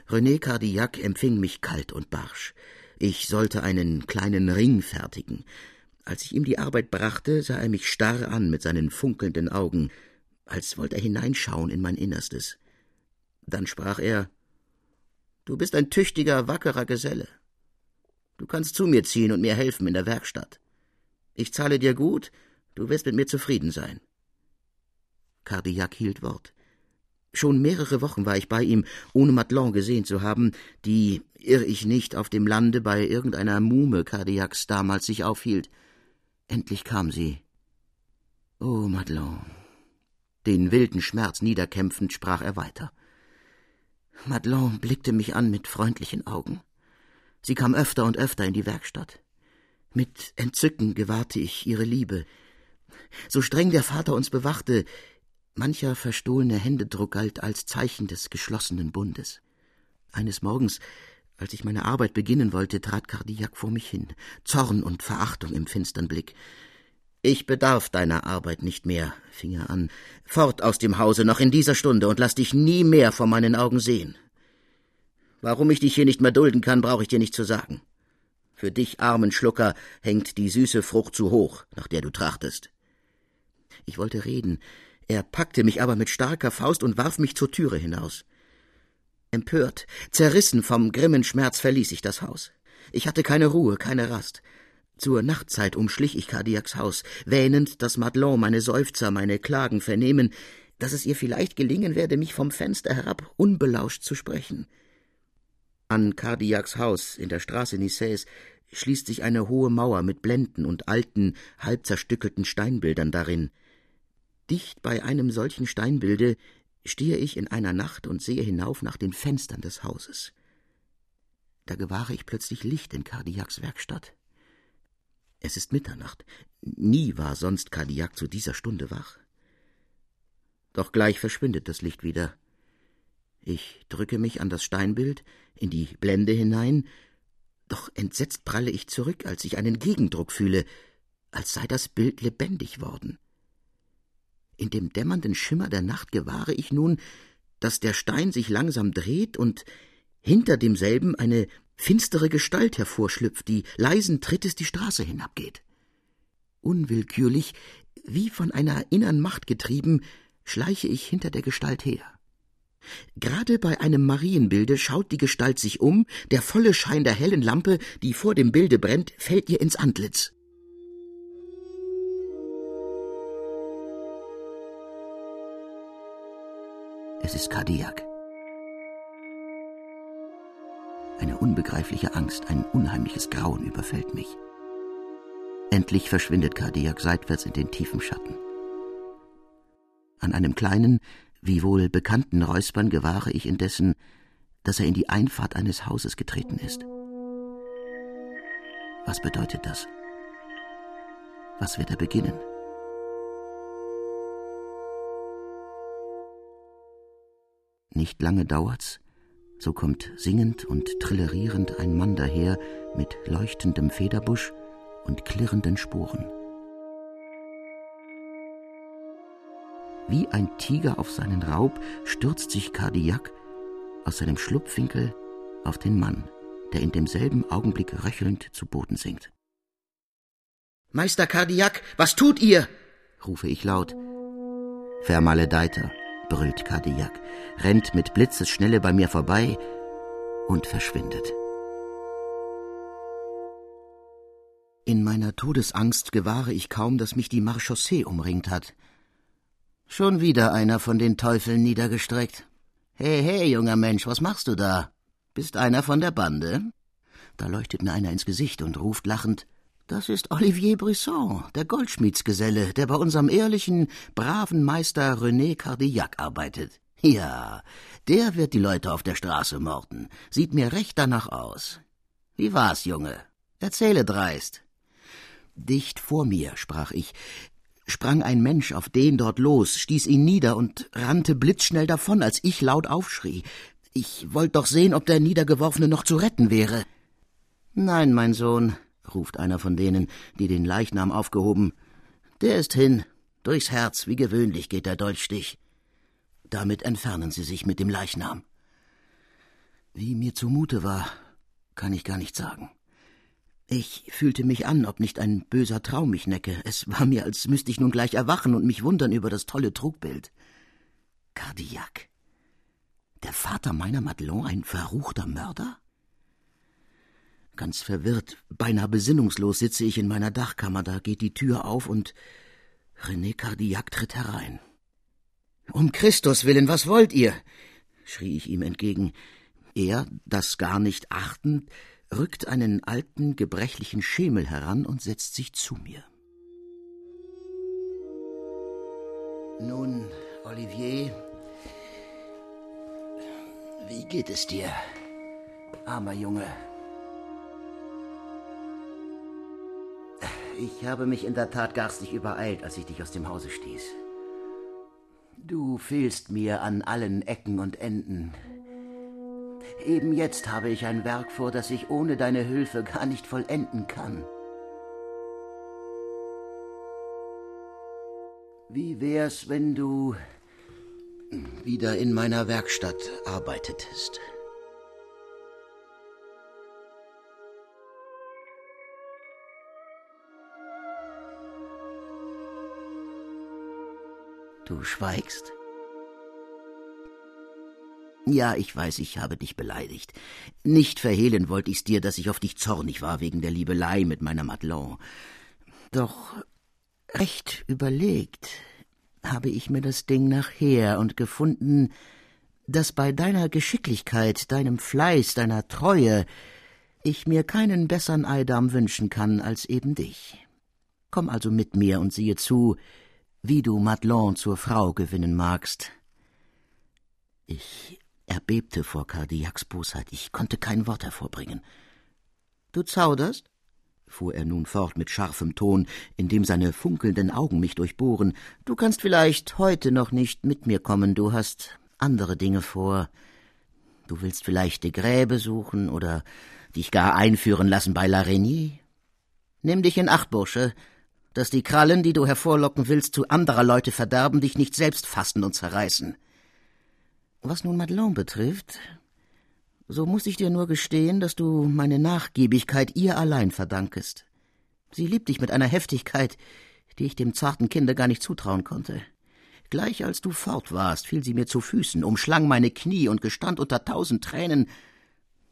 René Cardillac empfing mich kalt und barsch. Ich sollte einen kleinen Ring fertigen. Als ich ihm die Arbeit brachte, sah er mich starr an mit seinen funkelnden Augen, als wollte er hineinschauen in mein Innerstes. Dann sprach er Du bist ein tüchtiger, wackerer Geselle. Du kannst zu mir ziehen und mir helfen in der Werkstatt. Ich zahle dir gut, du wirst mit mir zufrieden sein. Cardillac hielt Wort. Schon mehrere Wochen war ich bei ihm, ohne Madelon gesehen zu haben, die, irr ich nicht, auf dem Lande bei irgendeiner Muhme Cardiacs damals sich aufhielt. Endlich kam sie. Oh, Madelon. Den wilden Schmerz niederkämpfend sprach er weiter. Madelon blickte mich an mit freundlichen Augen. Sie kam öfter und öfter in die Werkstatt. Mit Entzücken gewahrte ich ihre Liebe. So streng der Vater uns bewachte, Mancher verstohlene Händedruck galt als Zeichen des geschlossenen Bundes. Eines Morgens, als ich meine Arbeit beginnen wollte, trat Cardillac vor mich hin, Zorn und Verachtung im finstern Blick. Ich bedarf deiner Arbeit nicht mehr, fing er an. Fort aus dem Hause noch in dieser Stunde und lass dich nie mehr vor meinen Augen sehen. Warum ich dich hier nicht mehr dulden kann, brauche ich dir nicht zu sagen. Für dich, armen Schlucker, hängt die süße Frucht zu hoch, nach der du trachtest. Ich wollte reden, er packte mich aber mit starker Faust und warf mich zur Türe hinaus. Empört, zerrissen vom grimmen Schmerz verließ ich das Haus. Ich hatte keine Ruhe, keine Rast. Zur Nachtzeit umschlich ich Cardiacs Haus, wähnend, dass Madelon meine Seufzer, meine Klagen vernehmen, dass es ihr vielleicht gelingen werde, mich vom Fenster herab unbelauscht zu sprechen. An Cardiacs Haus in der Straße Niceys schließt sich eine hohe Mauer mit Blenden und alten, halb zerstückelten Steinbildern darin. Dicht bei einem solchen Steinbilde stehe ich in einer Nacht und sehe hinauf nach den Fenstern des Hauses. Da gewahre ich plötzlich Licht in Cardiacs Werkstatt. Es ist Mitternacht. Nie war sonst Cardiac zu dieser Stunde wach. Doch gleich verschwindet das Licht wieder. Ich drücke mich an das Steinbild, in die Blende hinein, Doch entsetzt pralle ich zurück, als ich einen Gegendruck fühle, als sei das Bild lebendig worden. In dem dämmernden Schimmer der Nacht gewahre ich nun, dass der Stein sich langsam dreht und hinter demselben eine finstere Gestalt hervorschlüpft, die leisen Trittes die Straße hinabgeht. Unwillkürlich, wie von einer innern Macht getrieben, schleiche ich hinter der Gestalt her. Gerade bei einem Marienbilde schaut die Gestalt sich um, der volle Schein der hellen Lampe, die vor dem Bilde brennt, fällt ihr ins Antlitz. Es ist Kardiak. Eine unbegreifliche Angst, ein unheimliches Grauen überfällt mich. Endlich verschwindet Kardiak seitwärts in den tiefen Schatten. An einem kleinen, wie wohl bekannten Räuspern gewahre ich indessen, dass er in die Einfahrt eines Hauses getreten ist. Was bedeutet das? Was wird er beginnen? Nicht lange dauert's, so kommt singend und trillerierend ein Mann daher mit leuchtendem Federbusch und klirrenden Sporen. Wie ein Tiger auf seinen Raub stürzt sich Kardiak aus seinem Schlupfwinkel auf den Mann, der in demselben Augenblick röchelnd zu Boden sinkt. Meister Kardiak, was tut ihr? rufe ich laut. Vermaledeiter, brüllt Kardiak, rennt mit Blitzesschnelle bei mir vorbei und verschwindet. In meiner Todesangst gewahre ich kaum, dass mich die Marchaussee umringt hat. Schon wieder einer von den Teufeln niedergestreckt. Hey, hey, junger Mensch, was machst du da? Bist einer von der Bande? Da leuchtet mir einer ins Gesicht und ruft lachend das ist Olivier Brisson, der Goldschmiedsgeselle, der bei unserem ehrlichen, braven Meister René Cardillac arbeitet. Ja, der wird die Leute auf der Straße morden. Sieht mir recht danach aus. Wie war's, Junge? Erzähle dreist. Dicht vor mir, sprach ich, sprang ein Mensch auf den dort los, stieß ihn nieder und rannte blitzschnell davon, als ich laut aufschrie. Ich wollte doch sehen, ob der Niedergeworfene noch zu retten wäre. Nein, mein Sohn, ruft einer von denen, die den Leichnam aufgehoben. Der ist hin. Durchs Herz, wie gewöhnlich, geht der Dolchstich. Damit entfernen sie sich mit dem Leichnam. Wie mir zumute war, kann ich gar nicht sagen. Ich fühlte mich an, ob nicht ein böser Traum mich necke. Es war mir, als müsste ich nun gleich erwachen und mich wundern über das tolle Trugbild. Cardiac. Der Vater meiner Madelon ein verruchter Mörder? Ganz verwirrt, beinahe besinnungslos sitze ich in meiner Dachkammer, da geht die Tür auf und René Cardillac tritt herein. Um Christus willen, was wollt ihr? schrie ich ihm entgegen. Er, das gar nicht achtend, rückt einen alten, gebrechlichen Schemel heran und setzt sich zu mir. Nun, Olivier, wie geht es dir, armer Junge? Ich habe mich in der Tat garstig übereilt, als ich dich aus dem Hause stieß. Du fehlst mir an allen Ecken und Enden. Eben jetzt habe ich ein Werk vor, das ich ohne deine Hilfe gar nicht vollenden kann. Wie wär's, wenn du wieder in meiner Werkstatt arbeitetest? Du schweigst? Ja, ich weiß, ich habe dich beleidigt. Nicht verhehlen wollte ich's dir, dass ich auf dich zornig war wegen der Liebelei mit meiner Madelon. Doch recht überlegt habe ich mir das Ding nachher und gefunden, dass bei deiner Geschicklichkeit, deinem Fleiß, deiner Treue ich mir keinen bessern Eidam wünschen kann als eben dich. Komm also mit mir und siehe zu, wie du Madelon zur Frau gewinnen magst. Ich erbebte vor Cardiacs Bosheit, ich konnte kein Wort hervorbringen. Du zauderst? fuhr er nun fort mit scharfem Ton, indem seine funkelnden Augen mich durchbohren. Du kannst vielleicht heute noch nicht mit mir kommen, du hast andere Dinge vor. Du willst vielleicht die Gräbe suchen oder dich gar einführen lassen bei La Reynie? Nimm dich in Acht, Bursche, dass die Krallen, die du hervorlocken willst, zu anderer Leute verderben, dich nicht selbst fassen und zerreißen. Was nun Madelon betrifft, so muss ich dir nur gestehen, dass du meine Nachgiebigkeit ihr allein verdankest. Sie liebt dich mit einer Heftigkeit, die ich dem zarten Kinde gar nicht zutrauen konnte. Gleich als du fort warst, fiel sie mir zu Füßen, umschlang meine Knie und gestand unter tausend Tränen,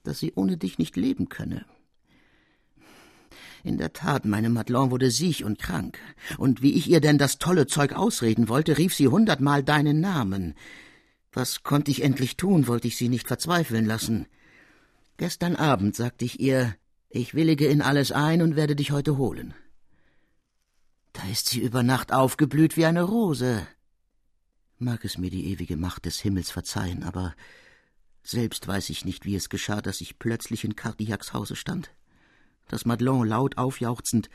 dass sie ohne dich nicht leben könne. In der Tat, meine Madelon wurde siech und krank, und wie ich ihr denn das tolle Zeug ausreden wollte, rief sie hundertmal deinen Namen. Was konnte ich endlich tun, wollte ich sie nicht verzweifeln lassen. Gestern Abend sagte ich ihr, ich willige in alles ein und werde dich heute holen. Da ist sie über Nacht aufgeblüht wie eine Rose. Mag es mir die ewige Macht des Himmels verzeihen, aber selbst weiß ich nicht, wie es geschah, dass ich plötzlich in Cardillacs Hause stand dass Madelon laut aufjauchzend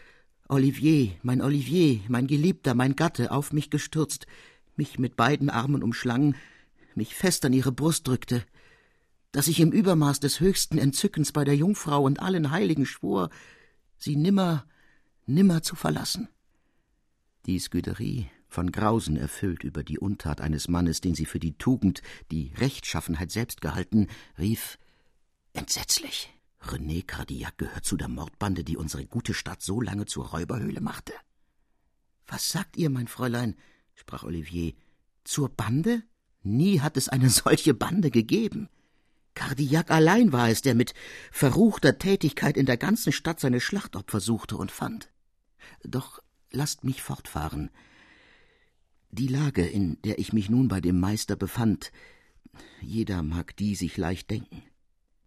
Olivier, mein Olivier, mein Geliebter, mein Gatte, auf mich gestürzt, mich mit beiden Armen umschlang, mich fest an ihre Brust drückte, dass ich im Übermaß des höchsten Entzückens bei der Jungfrau und allen Heiligen schwor, sie nimmer, nimmer zu verlassen. Die Scuderie, von Grausen erfüllt über die Untat eines Mannes, den sie für die Tugend, die Rechtschaffenheit selbst gehalten, rief Entsetzlich. René Cardillac gehört zu der Mordbande, die unsere gute Stadt so lange zur Räuberhöhle machte. Was sagt ihr, mein Fräulein? sprach Olivier. Zur Bande? Nie hat es eine solche Bande gegeben. Cardillac allein war es, der mit verruchter Tätigkeit in der ganzen Stadt seine Schlachtopfer suchte und fand. Doch lasst mich fortfahren. Die Lage, in der ich mich nun bei dem Meister befand, jeder mag die sich leicht denken.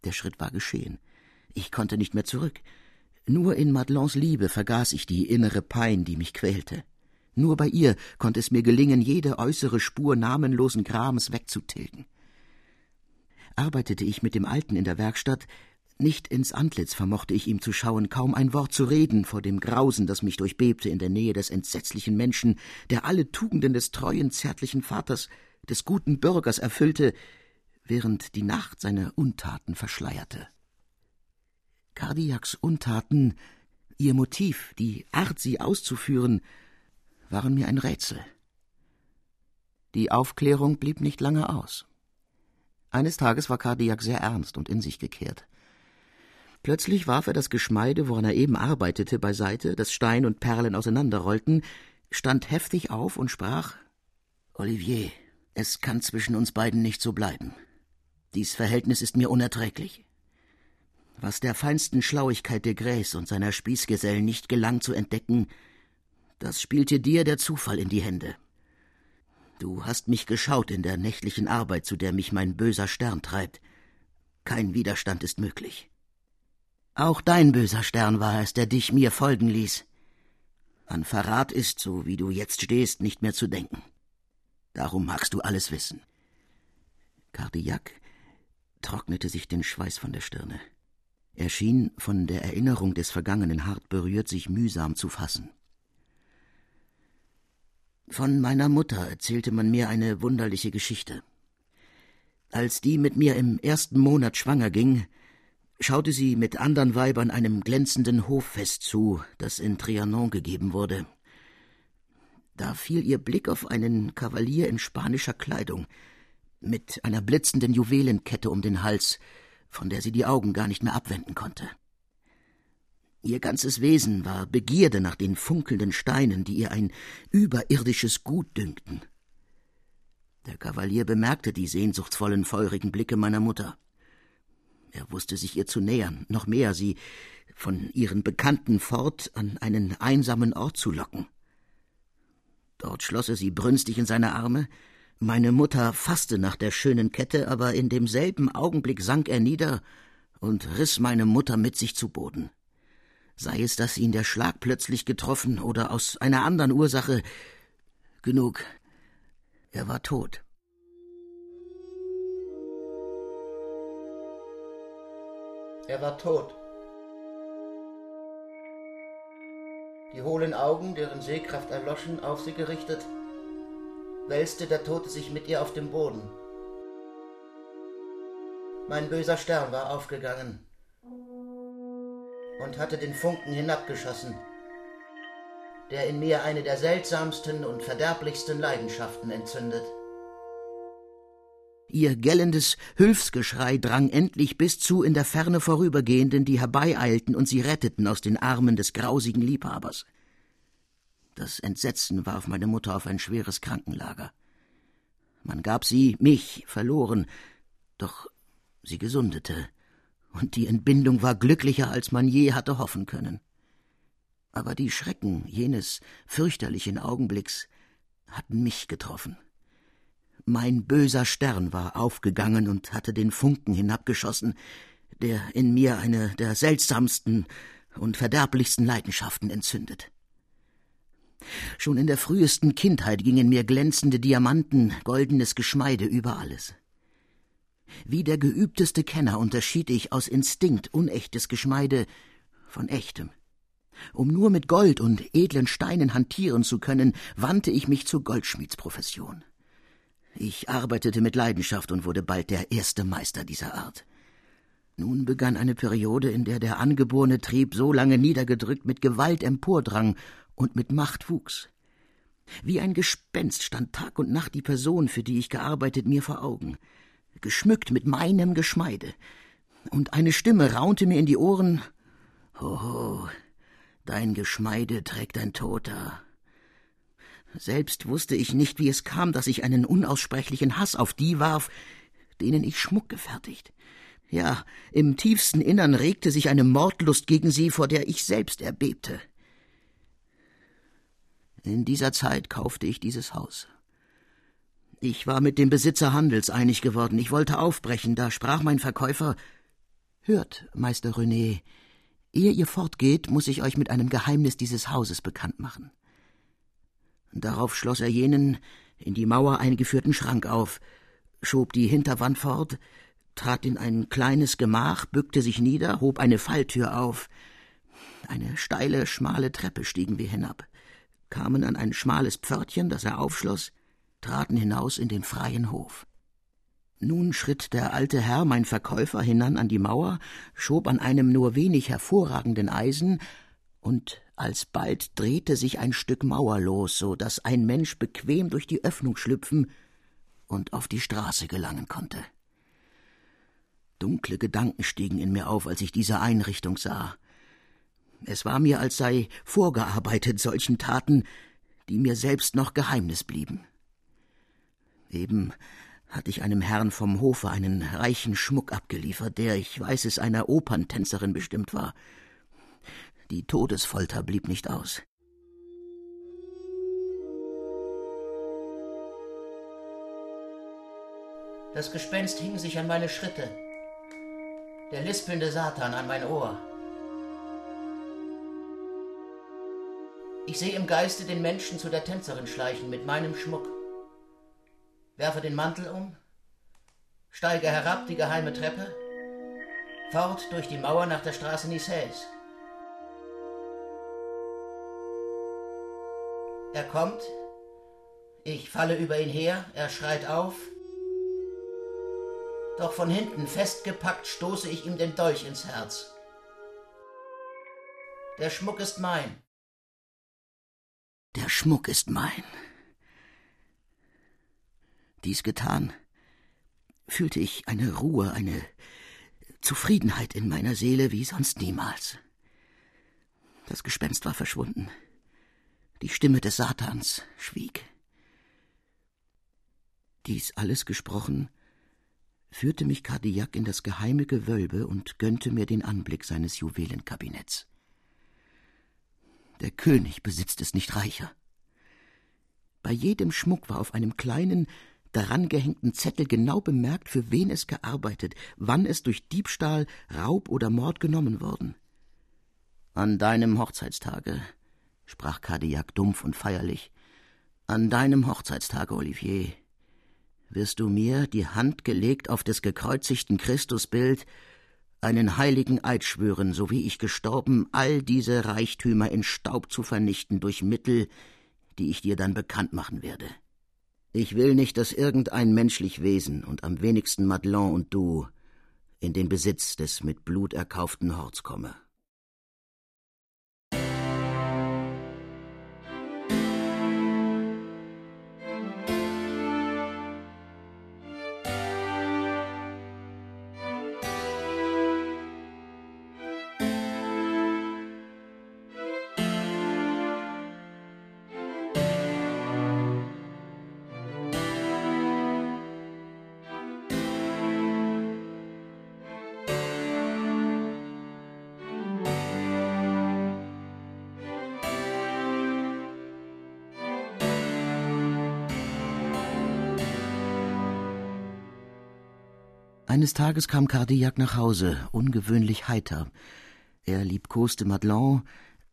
Der Schritt war geschehen. Ich konnte nicht mehr zurück. Nur in Madelons Liebe vergaß ich die innere Pein, die mich quälte. Nur bei ihr konnte es mir gelingen, jede äußere Spur namenlosen Grams wegzutilgen. Arbeitete ich mit dem Alten in der Werkstatt, nicht ins Antlitz vermochte ich ihm zu schauen, kaum ein Wort zu reden vor dem Grausen, das mich durchbebte in der Nähe des entsetzlichen Menschen, der alle Tugenden des treuen, zärtlichen Vaters, des guten Bürgers erfüllte, während die Nacht seine Untaten verschleierte. Cardiacs Untaten, ihr Motiv, die Art, sie auszuführen, waren mir ein Rätsel. Die Aufklärung blieb nicht lange aus. Eines Tages war Cardiac sehr ernst und in sich gekehrt. Plötzlich warf er das Geschmeide, woran er eben arbeitete, beiseite, dass Stein und Perlen auseinanderrollten, stand heftig auf und sprach Olivier, es kann zwischen uns beiden nicht so bleiben. Dies Verhältnis ist mir unerträglich. Was der feinsten Schlauigkeit de Grès und seiner Spießgesellen nicht gelang zu entdecken, das spielte dir der Zufall in die Hände. Du hast mich geschaut in der nächtlichen Arbeit, zu der mich mein böser Stern treibt. Kein Widerstand ist möglich. Auch dein böser Stern war es, der dich mir folgen ließ. An Verrat ist, so wie du jetzt stehst, nicht mehr zu denken. Darum magst du alles wissen. Cardillac trocknete sich den Schweiß von der Stirne. Er schien, von der Erinnerung des Vergangenen hart berührt, sich mühsam zu fassen. Von meiner Mutter erzählte man mir eine wunderliche Geschichte. Als die mit mir im ersten Monat schwanger ging, schaute sie mit andern Weibern einem glänzenden Hoffest zu, das in Trianon gegeben wurde. Da fiel ihr Blick auf einen Kavalier in spanischer Kleidung, mit einer blitzenden Juwelenkette um den Hals, von der sie die Augen gar nicht mehr abwenden konnte. Ihr ganzes Wesen war Begierde nach den funkelnden Steinen, die ihr ein überirdisches Gut dünkten. Der Kavalier bemerkte die sehnsuchtsvollen, feurigen Blicke meiner Mutter. Er wusste sich ihr zu nähern, noch mehr sie von ihren Bekannten fort an einen einsamen Ort zu locken. Dort schloss er sie brünstig in seine Arme, meine Mutter fasste nach der schönen Kette, aber in demselben Augenblick sank er nieder und riss meine Mutter mit sich zu Boden. Sei es, dass ihn der Schlag plötzlich getroffen oder aus einer anderen Ursache. Genug. Er war tot. Er war tot. Die hohlen Augen, deren Sehkraft erloschen, auf sie gerichtet, wälzte der Tote sich mit ihr auf dem Boden. Mein böser Stern war aufgegangen und hatte den Funken hinabgeschossen, der in mir eine der seltsamsten und verderblichsten Leidenschaften entzündet. Ihr gellendes Hülfsgeschrei drang endlich bis zu in der Ferne Vorübergehenden, die herbeieilten und sie retteten aus den Armen des grausigen Liebhabers. Das Entsetzen warf meine Mutter auf ein schweres Krankenlager. Man gab sie, mich, verloren, doch sie gesundete, und die Entbindung war glücklicher, als man je hatte hoffen können. Aber die Schrecken jenes fürchterlichen Augenblicks hatten mich getroffen. Mein böser Stern war aufgegangen und hatte den Funken hinabgeschossen, der in mir eine der seltsamsten und verderblichsten Leidenschaften entzündet. Schon in der frühesten Kindheit gingen mir glänzende Diamanten, goldenes Geschmeide über alles. Wie der geübteste Kenner unterschied ich aus Instinkt unechtes Geschmeide von echtem. Um nur mit Gold und edlen Steinen hantieren zu können, wandte ich mich zur Goldschmiedsprofession. Ich arbeitete mit Leidenschaft und wurde bald der erste Meister dieser Art. Nun begann eine Periode, in der der angeborene Trieb so lange niedergedrückt mit Gewalt empordrang und mit Macht wuchs. Wie ein Gespenst stand Tag und Nacht die Person, für die ich gearbeitet, mir vor Augen, geschmückt mit meinem Geschmeide, und eine Stimme raunte mir in die Ohren Hoho, dein Geschmeide trägt ein Toter. Selbst wusste ich nicht, wie es kam, dass ich einen unaussprechlichen Hass auf die warf, denen ich Schmuck gefertigt. Ja, im tiefsten Innern regte sich eine Mordlust gegen sie, vor der ich selbst erbebte. In dieser Zeit kaufte ich dieses Haus. Ich war mit dem Besitzer Handels einig geworden. Ich wollte aufbrechen, da sprach mein Verkäufer Hört, Meister René, ehe ihr fortgeht, muss ich euch mit einem Geheimnis dieses Hauses bekannt machen. Darauf schloss er jenen in die Mauer eingeführten Schrank auf, schob die Hinterwand fort, trat in ein kleines Gemach, bückte sich nieder, hob eine Falltür auf. Eine steile, schmale Treppe stiegen wir hinab, kamen an ein schmales Pförtchen, das er aufschloss, traten hinaus in den freien Hof. Nun schritt der alte Herr, mein Verkäufer, hinan an die Mauer, schob an einem nur wenig hervorragenden Eisen, und alsbald drehte sich ein Stück Mauer los, so dass ein Mensch bequem durch die Öffnung schlüpfen und auf die Straße gelangen konnte. Dunkle Gedanken stiegen in mir auf, als ich diese Einrichtung sah. Es war mir, als sei vorgearbeitet solchen Taten, die mir selbst noch Geheimnis blieben. Eben hatte ich einem Herrn vom Hofe einen reichen Schmuck abgeliefert, der, ich weiß es, einer Operntänzerin bestimmt war. Die Todesfolter blieb nicht aus. Das Gespenst hing sich an meine Schritte, der lispelnde Satan an mein Ohr. Ich sehe im Geiste den Menschen zu der Tänzerin schleichen mit meinem Schmuck werfe den Mantel um, steige herab die geheime Treppe, fort durch die Mauer nach der Straße Niceys. Er kommt, ich falle über ihn her, er schreit auf, doch von hinten festgepackt stoße ich ihm den Dolch ins Herz. Der Schmuck ist mein. Der Schmuck ist mein. Dies getan, fühlte ich eine Ruhe, eine Zufriedenheit in meiner Seele wie sonst niemals. Das Gespenst war verschwunden. Die Stimme des Satans schwieg. Dies alles gesprochen, führte mich Cardillac in das geheime Gewölbe und gönnte mir den Anblick seines Juwelenkabinetts. Der König besitzt es nicht reicher. Bei jedem Schmuck war auf einem kleinen, daran gehängten Zettel genau bemerkt, für wen es gearbeitet, wann es durch Diebstahl, Raub oder Mord genommen worden. An deinem Hochzeitstage, sprach Cardillac dumpf und feierlich, an deinem Hochzeitstage, Olivier, wirst du mir, die Hand gelegt auf des gekreuzigten Christusbild, einen heiligen Eid schwören, so wie ich gestorben, all diese Reichtümer in Staub zu vernichten durch Mittel, die ich dir dann bekannt machen werde. Ich will nicht, dass irgendein menschlich Wesen und am wenigsten Madelon und du in den Besitz des mit Blut erkauften Horts komme. Eines Tages kam Cardillac nach Hause, ungewöhnlich heiter. Er liebkoste Madelon,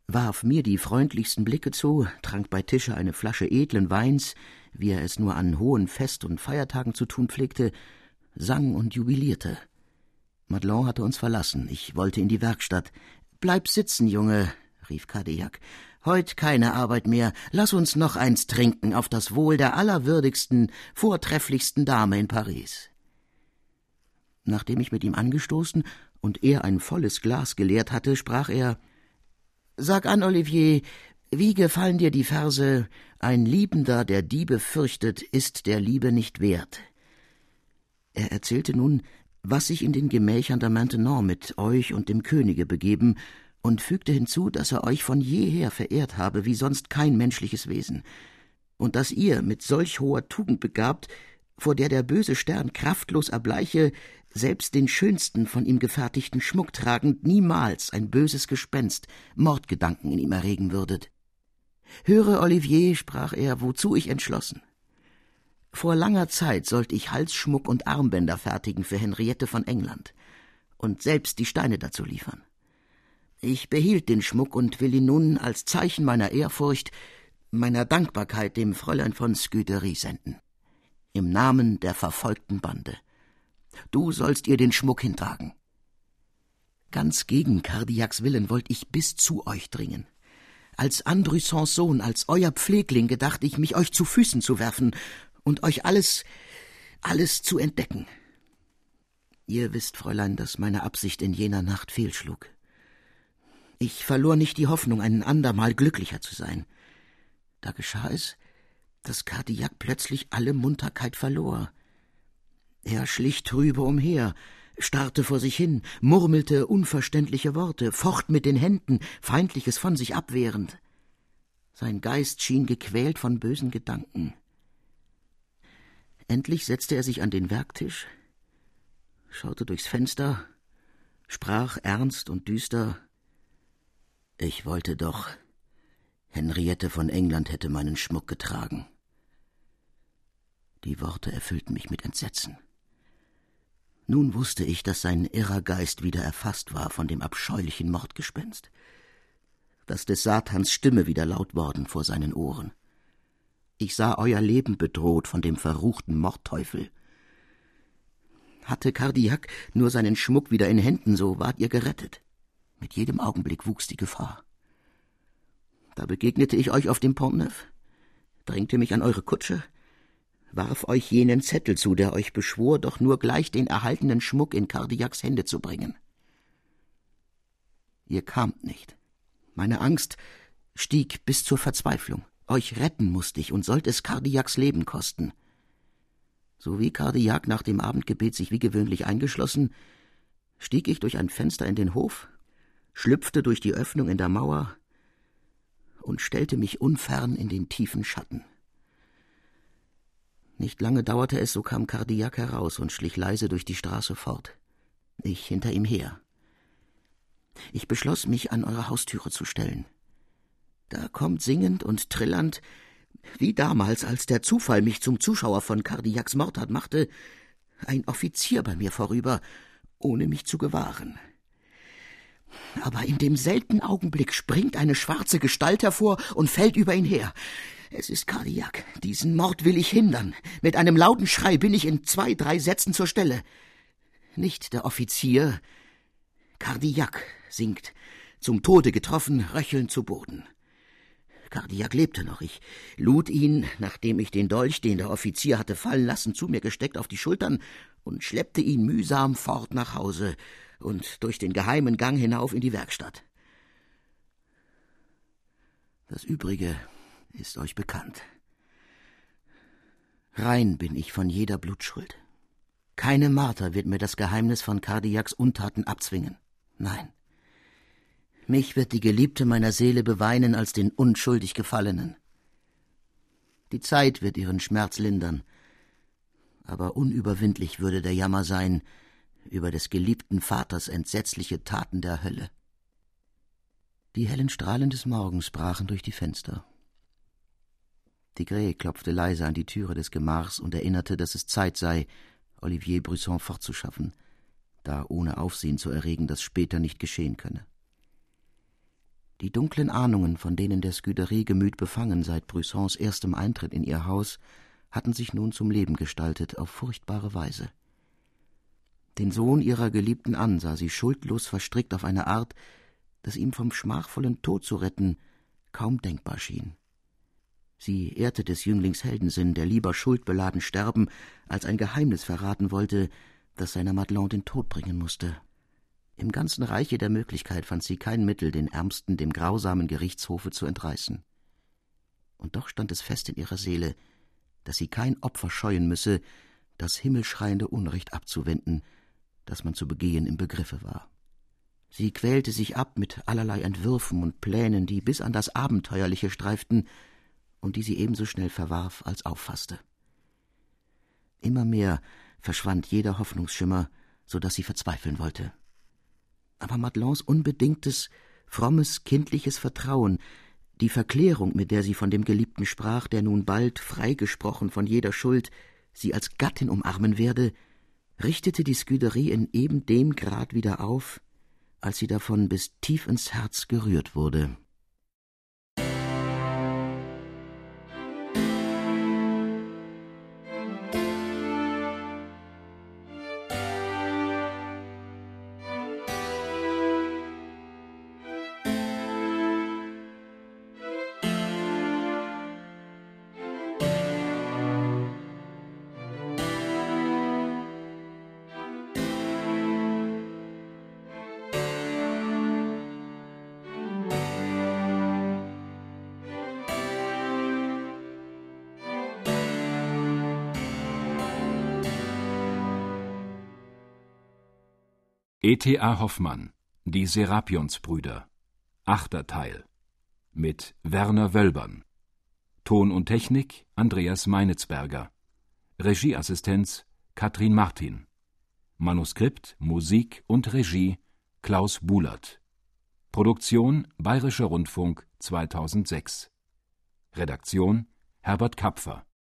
warf mir die freundlichsten Blicke zu, trank bei Tische eine Flasche edlen Weins, wie er es nur an hohen Fest- und Feiertagen zu tun pflegte, sang und jubilierte. Madelon hatte uns verlassen. Ich wollte in die Werkstatt. Bleib sitzen, Junge, rief Cardillac. Heut keine Arbeit mehr. Lass uns noch eins trinken auf das Wohl der allerwürdigsten, vortrefflichsten Dame in Paris. Nachdem ich mit ihm angestoßen und er ein volles Glas geleert hatte, sprach er Sag an, Olivier, wie gefallen dir die Verse Ein Liebender, der Diebe fürchtet, ist der Liebe nicht wert? Er erzählte nun, was sich in den Gemächern der Maintenon mit euch und dem Könige begeben, und fügte hinzu, dass er euch von jeher verehrt habe wie sonst kein menschliches Wesen, und dass ihr mit solch hoher Tugend begabt, vor der der böse Stern kraftlos erbleiche, selbst den schönsten von ihm gefertigten Schmuck tragend, niemals ein böses Gespenst Mordgedanken in ihm erregen würdet. Höre, Olivier, sprach er, wozu ich entschlossen. Vor langer Zeit sollte ich Halsschmuck und Armbänder fertigen für Henriette von England und selbst die Steine dazu liefern. Ich behielt den Schmuck und will ihn nun als Zeichen meiner Ehrfurcht, meiner Dankbarkeit dem Fräulein von Scuderie senden. Im Namen der verfolgten Bande. Du sollst ihr den Schmuck hintragen. Ganz gegen Cardiacs Willen wollte ich bis zu euch dringen. Als Andrüssons Sohn, als euer Pflegling gedachte ich, mich euch zu Füßen zu werfen und euch alles, alles zu entdecken. Ihr wisst, Fräulein, dass meine Absicht in jener Nacht fehlschlug. Ich verlor nicht die Hoffnung, ein andermal glücklicher zu sein. Da geschah es, dass Cardiac plötzlich alle Munterkeit verlor. Er schlich trübe umher, starrte vor sich hin, murmelte unverständliche Worte, focht mit den Händen, Feindliches von sich abwehrend. Sein Geist schien gequält von bösen Gedanken. Endlich setzte er sich an den Werktisch, schaute durchs Fenster, sprach ernst und düster Ich wollte doch, Henriette von England hätte meinen Schmuck getragen. Die Worte erfüllten mich mit Entsetzen. Nun wusste ich, dass sein irrer Geist wieder erfasst war von dem abscheulichen Mordgespenst, dass des Satans Stimme wieder laut worden vor seinen Ohren. Ich sah euer Leben bedroht von dem verruchten Mordteufel. Hatte Cardiac nur seinen Schmuck wieder in Händen, so wart ihr gerettet. Mit jedem Augenblick wuchs die Gefahr. Da begegnete ich euch auf dem Pont Neuf, drängte mich an eure Kutsche, warf euch jenen Zettel zu, der euch beschwor, doch nur gleich den erhaltenen Schmuck in Cardiacs Hände zu bringen. Ihr kamt nicht. Meine Angst stieg bis zur Verzweiflung. Euch retten musste ich und sollte es Cardiacs Leben kosten. So wie Cardiac nach dem Abendgebet sich wie gewöhnlich eingeschlossen, stieg ich durch ein Fenster in den Hof, schlüpfte durch die Öffnung in der Mauer und stellte mich unfern in den tiefen Schatten. Nicht lange dauerte es, so kam Cardiac heraus und schlich leise durch die Straße fort. Ich hinter ihm her. Ich beschloss, mich an eure Haustüre zu stellen. Da kommt singend und trillernd, wie damals, als der Zufall mich zum Zuschauer von Cardiacs Mordtat machte, ein Offizier bei mir vorüber, ohne mich zu gewahren. Aber in dem seltenen Augenblick springt eine schwarze Gestalt hervor und fällt über ihn her. Es ist Cardiac. Diesen Mord will ich hindern. Mit einem lauten Schrei bin ich in zwei, drei Sätzen zur Stelle. Nicht der Offizier. Cardiac sinkt, zum Tode getroffen, röchelnd zu Boden. Kardiak lebte noch. Ich lud ihn, nachdem ich den Dolch, den der Offizier hatte fallen lassen, zu mir gesteckt auf die Schultern und schleppte ihn mühsam fort nach Hause und durch den geheimen Gang hinauf in die Werkstatt. Das Übrige ist euch bekannt. Rein bin ich von jeder Blutschuld. Keine Marter wird mir das Geheimnis von Kardiaks Untaten abzwingen. Nein. Mich wird die Geliebte meiner Seele beweinen als den unschuldig Gefallenen. Die Zeit wird ihren Schmerz lindern, aber unüberwindlich würde der Jammer sein über des geliebten Vaters entsetzliche Taten der Hölle. Die hellen Strahlen des Morgens brachen durch die Fenster. Krähe klopfte leise an die Türe des Gemachs und erinnerte, dass es Zeit sei, Olivier Brisson fortzuschaffen, da ohne Aufsehen zu erregen das später nicht geschehen könne. Die dunklen Ahnungen, von denen der Scuderie Gemüt befangen seit Brüssons erstem Eintritt in ihr Haus, hatten sich nun zum Leben gestaltet auf furchtbare Weise. Den Sohn ihrer Geliebten an sah sie schuldlos verstrickt auf eine Art, dass ihm vom schmachvollen Tod zu retten kaum denkbar schien. Sie ehrte des Jünglings Heldensinn, der lieber schuldbeladen sterben, als ein Geheimnis verraten wollte, das seiner Madelon den Tod bringen musste. Im ganzen Reiche der Möglichkeit fand sie kein Mittel, den Ärmsten dem grausamen Gerichtshofe zu entreißen. Und doch stand es fest in ihrer Seele, dass sie kein Opfer scheuen müsse, das himmelschreiende Unrecht abzuwenden, das man zu begehen im Begriffe war. Sie quälte sich ab mit allerlei Entwürfen und Plänen, die bis an das Abenteuerliche streiften und die sie ebenso schnell verwarf als auffasste. Immer mehr verschwand jeder Hoffnungsschimmer, so dass sie verzweifeln wollte aber Madelons unbedingtes, frommes, kindliches Vertrauen, die Verklärung, mit der sie von dem Geliebten sprach, der nun bald, freigesprochen von jeder Schuld, sie als Gattin umarmen werde, richtete die Scuderie in eben dem Grad wieder auf, als sie davon bis tief ins Herz gerührt wurde. E.T.A. Hoffmann Die Serapionsbrüder Achter Teil mit Werner Wölbern. Ton und Technik Andreas Meinitzberger Regieassistenz Katrin Martin. Manuskript, Musik und Regie Klaus Bulert Produktion Bayerischer Rundfunk 2006 Redaktion Herbert Kapfer